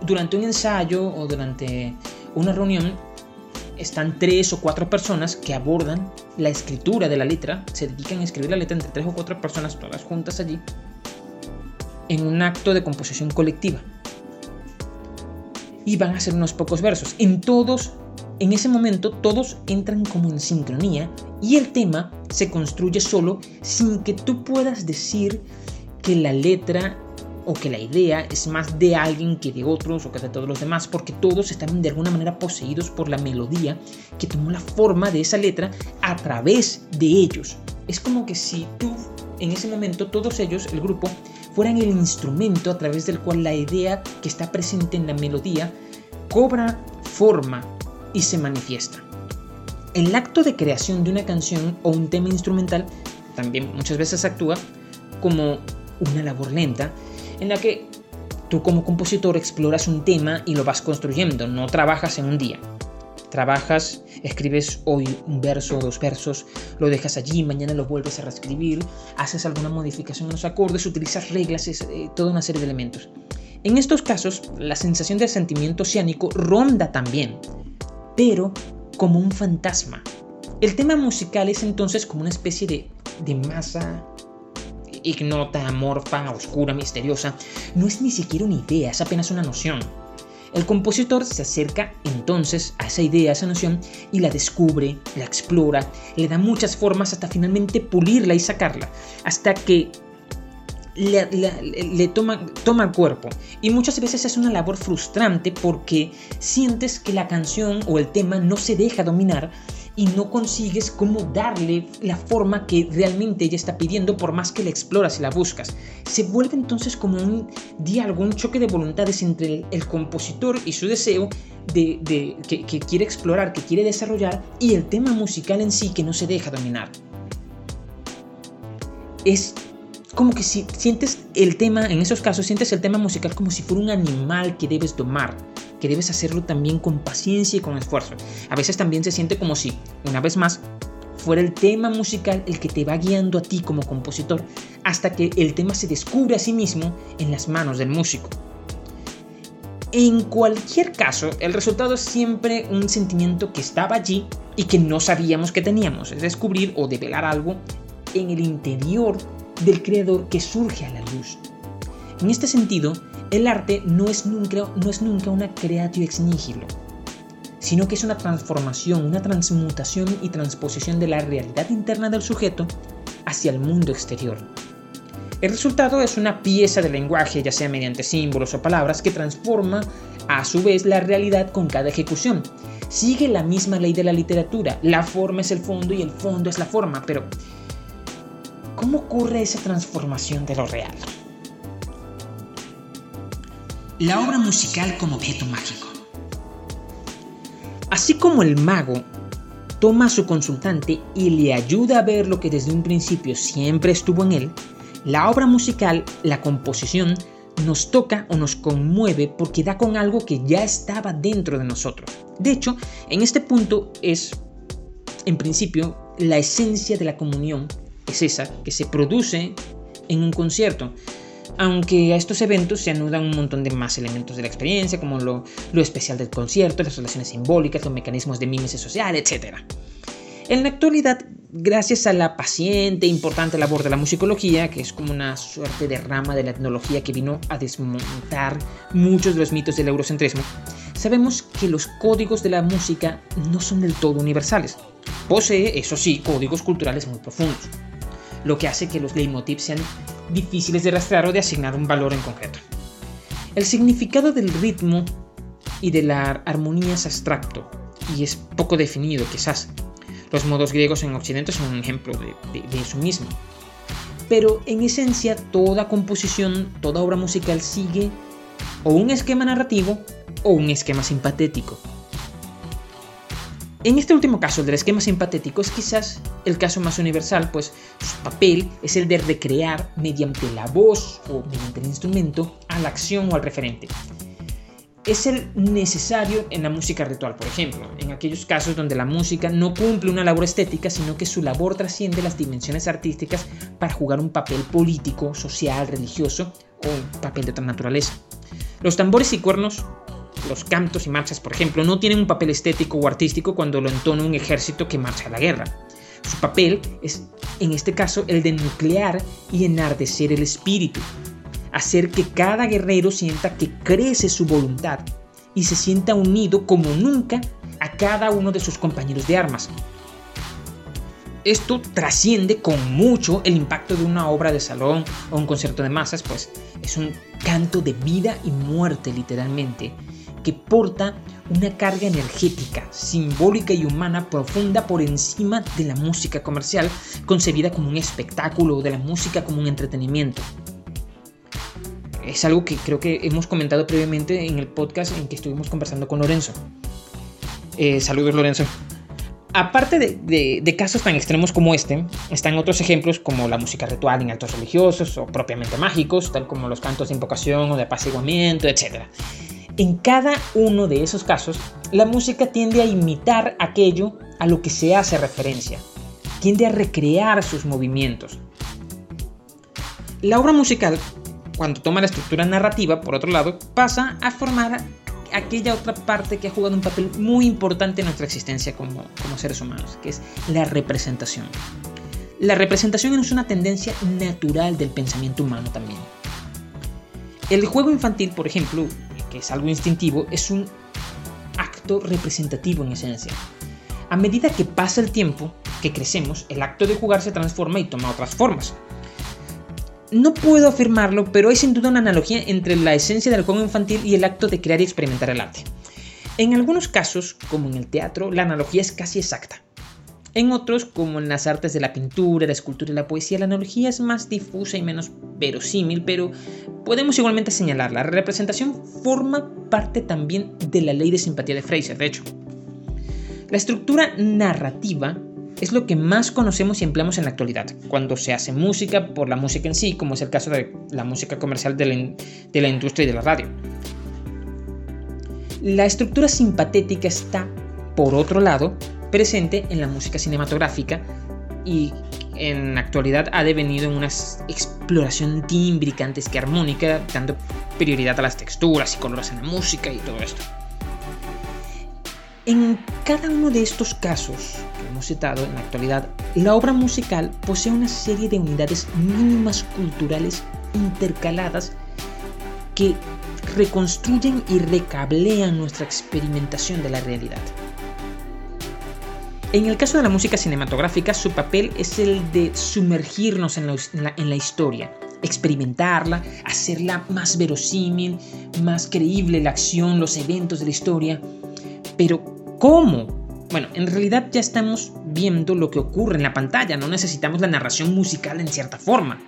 durante un ensayo o durante una reunión están tres o cuatro personas que abordan la escritura de la letra, se dedican a escribir la letra entre tres o cuatro personas, todas juntas allí, en un acto de composición colectiva. Y van a hacer unos pocos versos. En todos, en ese momento, todos entran como en sincronía y el tema se construye solo sin que tú puedas decir que la letra o que la idea es más de alguien que de otros o que de todos los demás, porque todos están de alguna manera poseídos por la melodía que tomó la forma de esa letra a través de ellos. Es como que si tú, en ese momento, todos ellos, el grupo, fueran el instrumento a través del cual la idea que está presente en la melodía cobra forma y se manifiesta. El acto de creación de una canción o un tema instrumental también muchas veces actúa como una labor lenta en la que tú como compositor exploras un tema y lo vas construyendo, no trabajas en un día. Trabajas, escribes hoy un verso o dos versos, lo dejas allí, mañana lo vuelves a reescribir, haces alguna modificación en los acordes, utilizas reglas, eh, toda una serie de elementos. En estos casos, la sensación del sentimiento oceánico ronda también, pero como un fantasma. El tema musical es entonces como una especie de, de masa ignota, amorfa, oscura, misteriosa, no es ni siquiera una idea, es apenas una noción. El compositor se acerca entonces a esa idea, a esa noción, y la descubre, la explora, le da muchas formas hasta finalmente pulirla y sacarla, hasta que le, toma, toma cuerpo. Y muchas veces es una labor frustrante porque sientes que la canción o el tema no se deja dominar y no consigues cómo darle la forma que realmente ella está pidiendo por más que la exploras y la buscas. Se vuelve entonces como un diálogo, un choque de voluntades entre el, compositor y su deseo de, que, que quiere explorar, que quiere desarrollar y el tema musical en sí que no se deja dominar. Es como que si sientes el tema, en esos casos, sientes el tema musical como si fuera un animal que debes domar, que debes hacerlo también con paciencia y con esfuerzo. A veces también se siente como si, una vez más, fuera el tema musical el que te va guiando a ti como compositor hasta que el tema se descubre a sí mismo en las manos del músico. En cualquier caso, el resultado es siempre un sentimiento que estaba allí y que no sabíamos que teníamos, es descubrir o develar algo en el interior del creador que surge a la luz. En este sentido, el arte no es nunca, no una creatio ex nihilo, sino que es una transformación, una transmutación y transposición de la realidad interna del sujeto hacia el mundo exterior. El resultado es una pieza de lenguaje, ya sea mediante símbolos o palabras, que transforma a su vez la realidad con cada ejecución. Sigue la misma ley de la literatura, la forma es el fondo y el fondo es la forma, pero ¿Cómo ocurre esa transformación de lo real? La obra musical como objeto mágico. Así como el mago toma a su consultante y le ayuda a ver lo que desde un principio siempre estuvo en él, la obra musical, la composición, nos toca o nos conmueve porque da con algo que ya estaba dentro de nosotros. De hecho, en este punto es, en principio, la esencia de la comunión es esa que se produce en un concierto. Aunque a estos eventos se anudan un montón de más elementos de la experiencia, como lo, especial del concierto, las relaciones simbólicas, los mecanismos de mímesis social, etc. En la actualidad, gracias a la paciente e importante labor de la musicología, que es como una suerte de rama de la etnología que vino a desmontar muchos de los mitos del eurocentrismo, sabemos que los códigos de la música no son del todo universales. Posee, eso sí, códigos culturales muy profundos lo que hace que los leitmotivs sean difíciles de rastrear o de asignar un valor en concreto. El significado del ritmo y de la armonía es abstracto y es poco definido quizás. Los modos griegos en Occidente son un ejemplo de, de eso mismo. Pero en esencia toda composición, toda obra musical sigue o un esquema narrativo o un esquema simpatético. En este último caso, el del esquema simpatético, es quizás el caso más universal, pues su papel es el de recrear mediante la voz o mediante el instrumento a la acción o al referente. es el necesario en la música ritual, por ejemplo, en aquellos casos donde la música no cumple una labor estética, sino que su labor trasciende las dimensiones artísticas para jugar un papel político, social, religioso o un papel de otra naturaleza. Los tambores y cuernos, los cantos y marchas, por ejemplo, no tienen un papel estético o artístico cuando lo entona un ejército que marcha a la guerra. Su papel es, en este caso, el de nuclear y enardecer el espíritu, hacer que cada guerrero sienta que crece su voluntad y se sienta unido como nunca a cada uno de sus compañeros de armas. Esto trasciende con mucho el impacto de una obra de salón o un concierto de masas, pues es un canto de vida y muerte literalmente, que porta una carga energética, simbólica y humana profunda por encima de la música comercial, concebida como un espectáculo o de la música como un entretenimiento es algo que creo que hemos comentado previamente en el podcast en que estuvimos conversando con Lorenzo. Eh, saludos Lorenzo. Aparte de, casos tan extremos como este, están otros ejemplos como la música ritual en actos religiosos o propiamente mágicos, tal como los cantos de invocación o de apaciguamiento, etc. En cada uno de esos casos, la música tiende a imitar aquello a lo que se hace referencia, tiende a recrear sus movimientos. La obra musical cuando toma la estructura narrativa, por otro lado, pasa a formar aquella otra parte que ha jugado un papel muy importante en nuestra existencia como, como seres humanos, que es la representación. La representación es una tendencia natural del pensamiento humano también. El juego infantil, por ejemplo, que es algo instintivo, es un acto representativo en esencia. A medida que pasa el tiempo, que crecemos, el acto de jugar se transforma y toma otras formas. No puedo afirmarlo, pero hay sin duda una analogía entre la esencia del juego infantil y el acto de crear y experimentar el arte. En algunos casos, como en el teatro, la analogía es casi exacta. En otros, como en las artes de la pintura, la escultura y la poesía, la analogía es más difusa y menos verosímil, pero podemos igualmente señalarla. La representación forma parte también de la ley de simpatía de Fraser, de hecho. La estructura narrativa es lo que más conocemos y empleamos en la actualidad, cuando se hace música por la música en sí, como es el caso de la música comercial de la, industria y de la radio. La estructura simpatética está, por otro lado, presente en la música cinematográfica y en la actualidad ha devenido en una exploración tímbrica antes que armónica, dando prioridad a las texturas y colores en la música y todo esto. En cada uno de estos casos que hemos citado en la actualidad, la obra musical posee una serie de unidades mínimas culturales intercaladas que reconstruyen y recablean nuestra experimentación de la realidad. En el caso de la música cinematográfica, su papel es el de sumergirnos en la, historia, experimentarla, hacerla más verosímil, más creíble la acción, los eventos de la historia. Pero ¿Cómo? Bueno, en realidad ya estamos viendo lo que ocurre en la pantalla, no necesitamos la narración musical en cierta forma.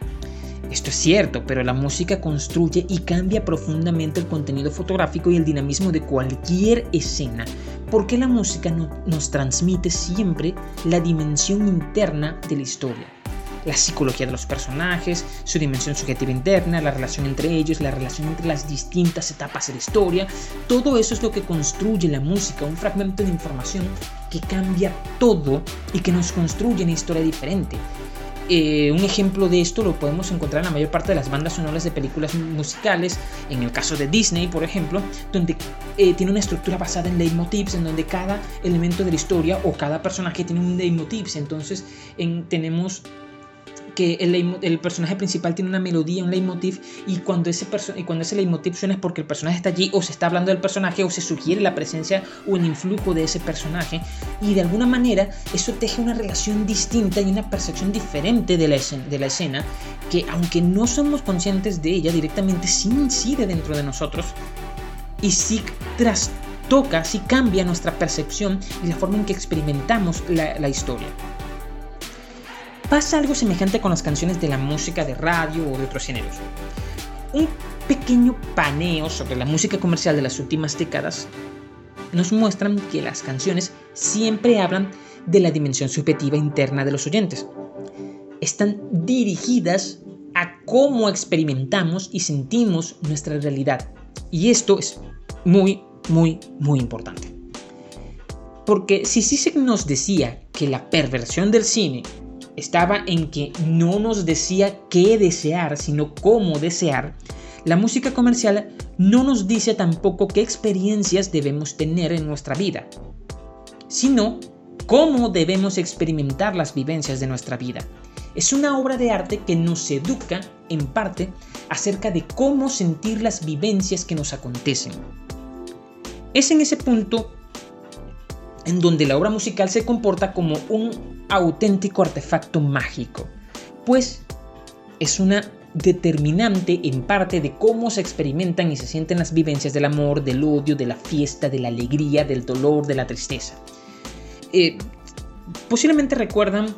Esto es cierto, pero la música construye y cambia profundamente el contenido fotográfico y el dinamismo de cualquier escena, porque la música nos transmite siempre la dimensión interna de la historia la psicología de los personajes, su dimensión subjetiva interna, la relación entre ellos, la relación entre las distintas etapas de la historia. Todo eso es lo que construye la música, un fragmento de información que cambia todo y que nos construye una historia diferente. Eh, un ejemplo de esto lo podemos encontrar en la mayor parte de las bandas sonoras de películas musicales, en el caso de Disney, por ejemplo, donde eh, tiene una estructura basada en leitmotivs, en donde cada elemento de la historia o cada personaje tiene un leitmotiv. Entonces tenemos que el, personaje principal tiene una melodía, un leitmotiv, y cuando, ese y cuando ese leitmotiv suena es porque el personaje está allí, o se está hablando del personaje, o se sugiere la presencia o el influjo de ese personaje, y de alguna manera eso teje una relación distinta y una percepción diferente de la, escena, que aunque no somos conscientes de ella directamente, sí incide dentro de nosotros, y sí trastoca, sí cambia nuestra percepción y la forma en que experimentamos la historia. Pasa algo semejante con las canciones de la música de radio o de otros géneros. Un pequeño paneo sobre la música comercial de las últimas décadas nos muestran que las canciones siempre hablan de la dimensión subjetiva interna de los oyentes. Están dirigidas a cómo experimentamos y sentimos nuestra realidad. Y esto es muy, muy, muy importante. Porque si Sisek nos decía que la perversión del cine estaba en que no nos decía qué desear, sino cómo desear, la música comercial no nos dice tampoco qué experiencias debemos tener en nuestra vida, sino cómo debemos experimentar las vivencias de nuestra vida. Es una obra de arte que nos educa, en parte, acerca de cómo sentir las vivencias que nos acontecen. Es en ese punto en donde la obra musical se comporta como un auténtico artefacto mágico, pues es una determinante en parte de cómo se experimentan y se sienten las vivencias del amor, del odio, de la fiesta, de la alegría, del dolor, de la tristeza. Eh, posiblemente recuerdan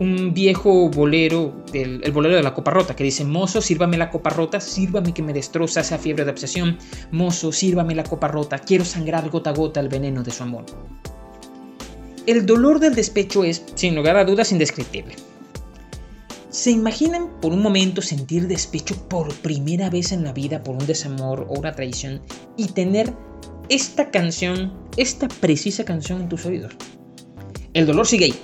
un viejo bolero, el, el, bolero de la copa rota, que dice, mozo, sírvame la copa rota, sírvame que me destroza esa fiebre de obsesión, mozo, sírvame la copa rota, quiero sangrar gota a gota el veneno de su amor. El dolor del despecho es, sin lugar a dudas, indescriptible. ¿Se imaginan por un momento sentir despecho por primera vez en la vida por un desamor o una traición y tener esta canción, esta precisa canción en tus oídos? El dolor sigue ahí.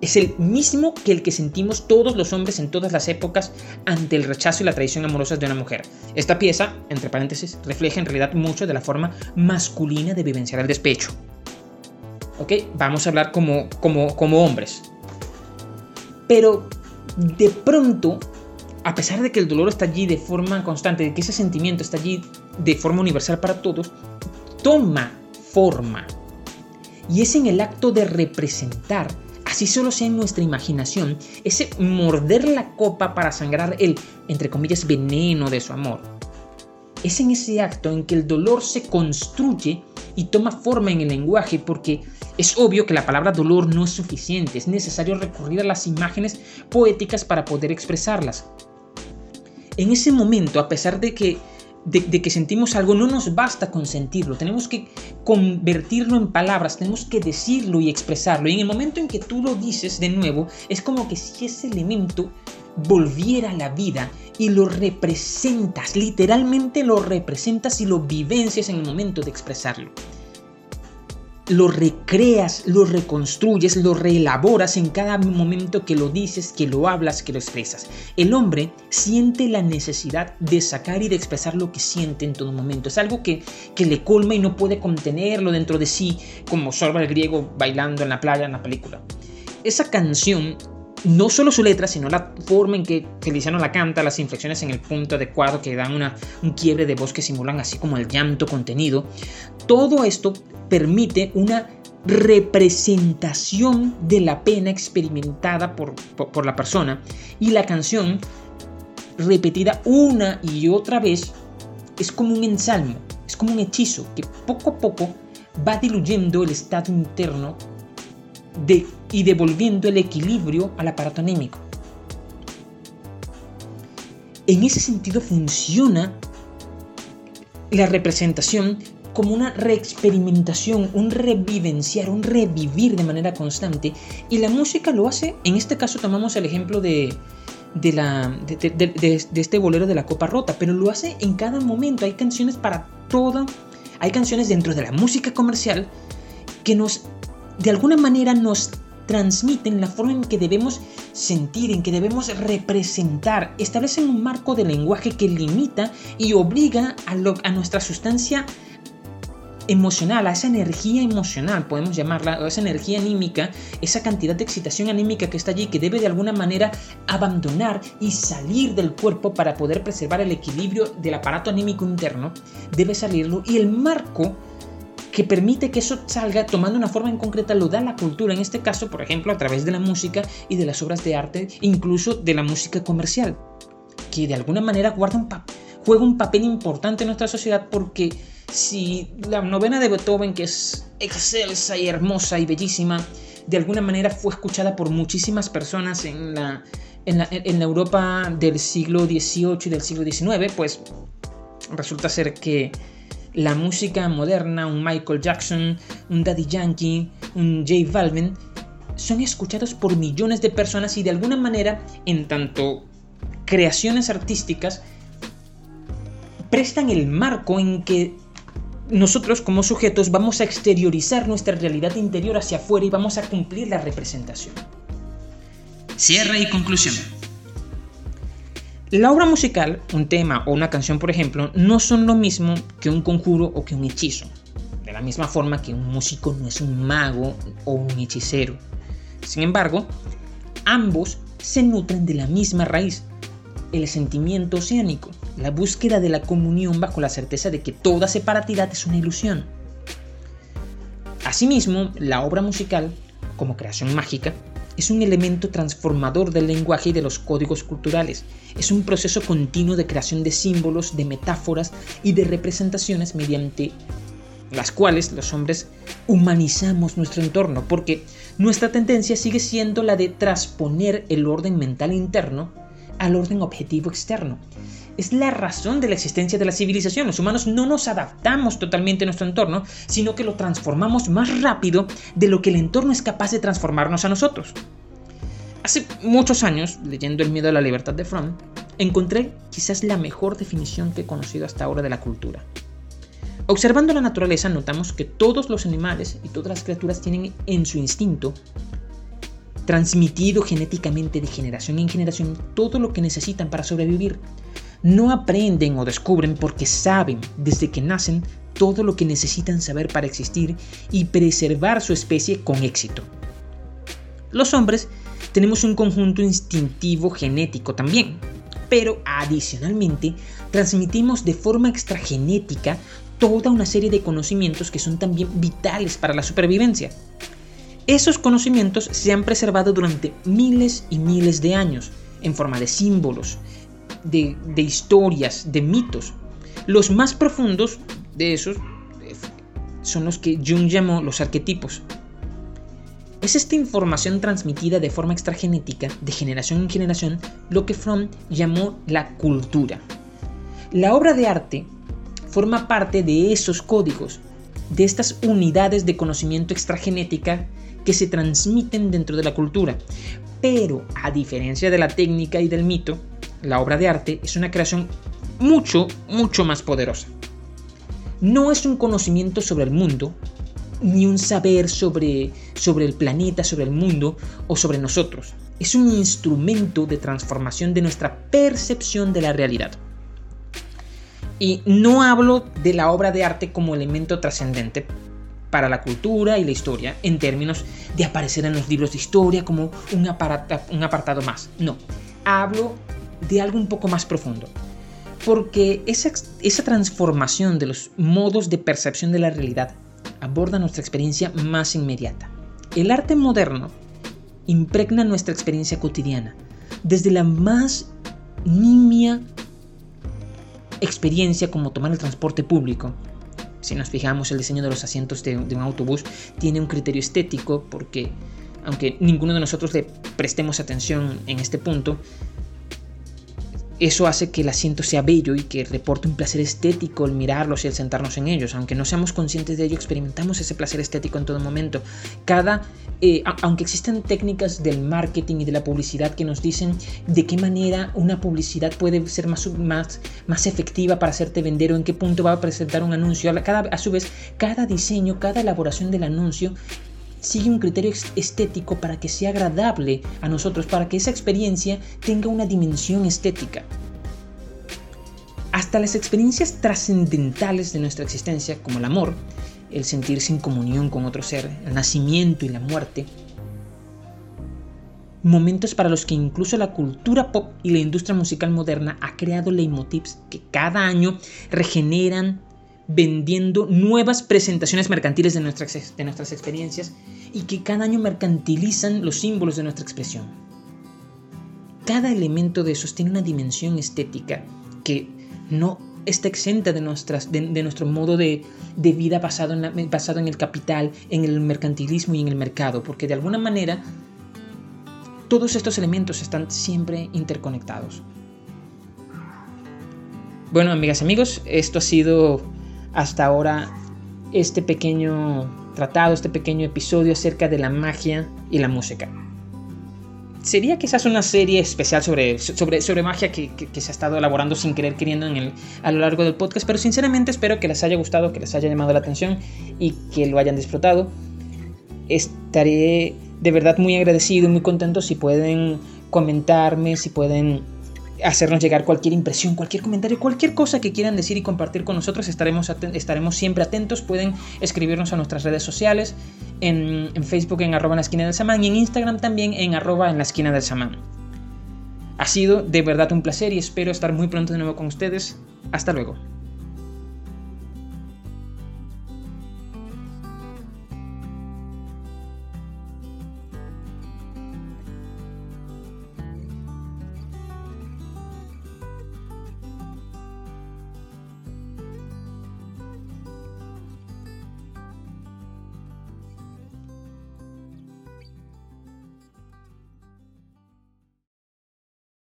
Es el mismo que el que sentimos todos los hombres en todas las épocas ante el rechazo y la traición amorosa de una mujer. Esta pieza, entre paréntesis, refleja en realidad mucho de la forma masculina de vivenciar el despecho. ¿Ok? Vamos a hablar como, como, como hombres. Pero de pronto, a pesar de que el dolor está allí de forma constante, de que ese sentimiento está allí de forma universal para todos, toma forma. Y es en el acto de representar, así solo sea en nuestra imaginación, ese morder la copa para sangrar el, entre comillas, veneno de su amor. Es en ese acto en que el dolor se construye y toma forma en el lenguaje porque es obvio que la palabra dolor no es suficiente, es necesario recurrir a las imágenes poéticas para poder expresarlas. En ese momento, a pesar de que, de, que sentimos algo, no nos basta con sentirlo, tenemos que convertirlo en palabras, tenemos que decirlo y expresarlo. Y en el momento en que tú lo dices de nuevo, es como que si ese elemento volviera a la vida y lo representas, literalmente lo representas y lo vivencias en el momento de expresarlo lo recreas, lo reconstruyes, lo reelaboras en cada momento que lo dices, que lo hablas, que lo expresas. El hombre siente la necesidad de sacar y de expresar lo que siente en todo momento. Es algo que, que le colma y no puede contenerlo dentro de sí, como Sorba el griego bailando en la playa en la película. Esa canción no solo su letra, sino la forma en que Feliciano la canta, las inflexiones en el punto adecuado que dan una, un quiebre de voz que simulan así como el llanto contenido, todo esto permite una representación de la pena experimentada por, por, la persona y la canción repetida una y otra vez es como un ensalmo, es como un hechizo que poco a poco va diluyendo el estado interno de, y devolviendo el equilibrio al aparato anémico. En ese sentido funciona la representación como una reexperimentación, un revivenciar, un revivir de manera constante. Y la música lo hace, en este caso tomamos el ejemplo de, de, la, de, este bolero de la copa rota, pero lo hace en cada momento. Hay canciones para todo, hay canciones dentro de la música comercial que nos, de alguna manera, nos transmiten la forma en que debemos sentir, en que debemos representar, establecen un marco de lenguaje que limita y obliga a, nuestra sustancia emocional, a esa energía emocional, podemos llamarla, o esa energía anímica, esa cantidad de excitación anímica que está allí, que debe de alguna manera abandonar y salir del cuerpo para poder preservar el equilibrio del aparato anímico interno, debe salirlo. Y el marco que permite que eso salga tomando una forma en concreta lo da la cultura, en este caso, por ejemplo, a través de la música y de las obras de arte, incluso de la música comercial, que de alguna manera juega un papel importante en nuestra sociedad porque si la novena de Beethoven, que es excelsa y hermosa y bellísima, de alguna manera fue escuchada por muchísimas personas en la, en la, Europa del siglo XVIII y del siglo XIX, pues resulta ser que la música moderna, un Michael Jackson, un Daddy Yankee, un J Balvin, son escuchados por millones de personas y de alguna manera, en tanto creaciones artísticas, prestan el marco en que nosotros como sujetos vamos a exteriorizar nuestra realidad interior hacia afuera y vamos a cumplir la representación. Cierre y conclusión. La obra musical, un tema o una canción, por ejemplo, no son lo mismo que un conjuro o que un hechizo. De la misma forma que un músico no es un mago o un hechicero. Sin embargo, ambos se nutren de la misma raíz, el sentimiento oceánico, la búsqueda de la comunión bajo la certeza de que toda separatidad es una ilusión. Asimismo, la obra musical, como creación mágica, es un elemento transformador del lenguaje y de los códigos culturales. Es un proceso continuo de creación de símbolos, de metáforas y de representaciones mediante las cuales los hombres humanizamos nuestro entorno, porque nuestra tendencia sigue siendo la de transponer el orden mental interno al orden objetivo externo. Es la razón de la existencia de la civilización. Los humanos no nos adaptamos totalmente a nuestro entorno, sino que lo transformamos más rápido de lo que el entorno es capaz de transformarnos a nosotros. Hace muchos años, leyendo El miedo a la libertad de Fromm, encontré quizás la mejor definición que he conocido hasta ahora de la cultura. Observando la naturaleza notamos que todos los animales y todas las criaturas tienen en su instinto transmitido genéticamente de generación en generación todo lo que necesitan para sobrevivir. No aprenden o descubren porque saben desde que nacen todo lo que necesitan saber para existir y preservar su especie con éxito. Los hombres tenemos un conjunto instintivo genético también, pero adicionalmente transmitimos de forma extragenética toda una serie de conocimientos que son también vitales para la supervivencia. Esos conocimientos se han preservado durante miles y miles de años, en forma de símbolos, de, historias, de mitos. Los más profundos de esos eh, son los que Jung llamó los arquetipos. Es esta información transmitida de forma extragenética, de generación en generación, lo que Fromm llamó la cultura. La obra de arte forma parte de esos códigos, de estas unidades de conocimiento extragenética que se transmiten dentro de la cultura. Pero, a diferencia de la técnica y del mito, la obra de arte es una creación mucho, mucho más poderosa. No es un conocimiento sobre el mundo, ni un saber sobre, sobre el planeta, sobre el mundo o sobre nosotros. Es un instrumento de transformación de nuestra percepción de la realidad. Y no hablo de la obra de arte como elemento trascendente, para la cultura y la historia en términos de aparecer en los libros de historia como un, un apartado más. No, hablo de algo un poco más profundo. Porque esa, esa transformación de los modos de percepción de la realidad aborda nuestra experiencia más inmediata. El arte moderno impregna nuestra experiencia cotidiana, desde la más nimia experiencia como tomar el transporte público, si nos fijamos, el diseño de los asientos de, un autobús tiene un criterio estético porque, aunque ninguno de nosotros le prestemos atención en este punto, eso hace que el asiento sea bello y que reporte un placer estético el mirarlos y el sentarnos en ellos. Aunque no seamos conscientes de ello, experimentamos ese placer estético en todo momento. Cada, eh, aunque existen técnicas del marketing y de la publicidad que nos dicen de qué manera una publicidad puede ser más, más, más efectiva para hacerte vender o en qué punto va a presentar un anuncio, cada, a su vez, cada diseño, cada elaboración del anuncio sigue un criterio estético para que sea agradable a nosotros, para que esa experiencia tenga una dimensión estética. Hasta las experiencias trascendentales de nuestra existencia, como el amor, el sentirse en comunión con otro ser, el nacimiento y la muerte, momentos para los que incluso la cultura pop y la industria musical moderna ha creado leitmotivs que cada año regeneran vendiendo nuevas presentaciones mercantiles de nuestras, de nuestras experiencias y que cada año mercantilizan los símbolos de nuestra expresión. Cada elemento de esos tiene una dimensión estética que no está exenta de, nuestras, de, nuestro modo de, vida basado en, basado en el capital, en el mercantilismo y en el mercado, porque de alguna manera todos estos elementos están siempre interconectados. Bueno, amigas y amigos, esto ha sido hasta ahora este pequeño tratado, este pequeño episodio acerca de la magia y la música. sería quizás una serie especial sobre, sobre, sobre magia que, se ha estado elaborando sin querer queriendo en el, a lo largo del podcast, pero sinceramente espero que les haya gustado, que les haya llamado la atención y que lo hayan disfrutado. Estaré de verdad muy agradecido, muy contento si pueden comentarme, si pueden hacernos llegar cualquier impresión, cualquier comentario, cualquier cosa que quieran decir y compartir con nosotros. Estaremos, estaremos siempre atentos. Pueden escribirnos a nuestras redes sociales, en, Facebook en arroba en la esquina del samán y en Instagram también en arroba en la esquina del samán. Ha sido de verdad un placer y espero estar muy pronto de nuevo con ustedes. Hasta luego.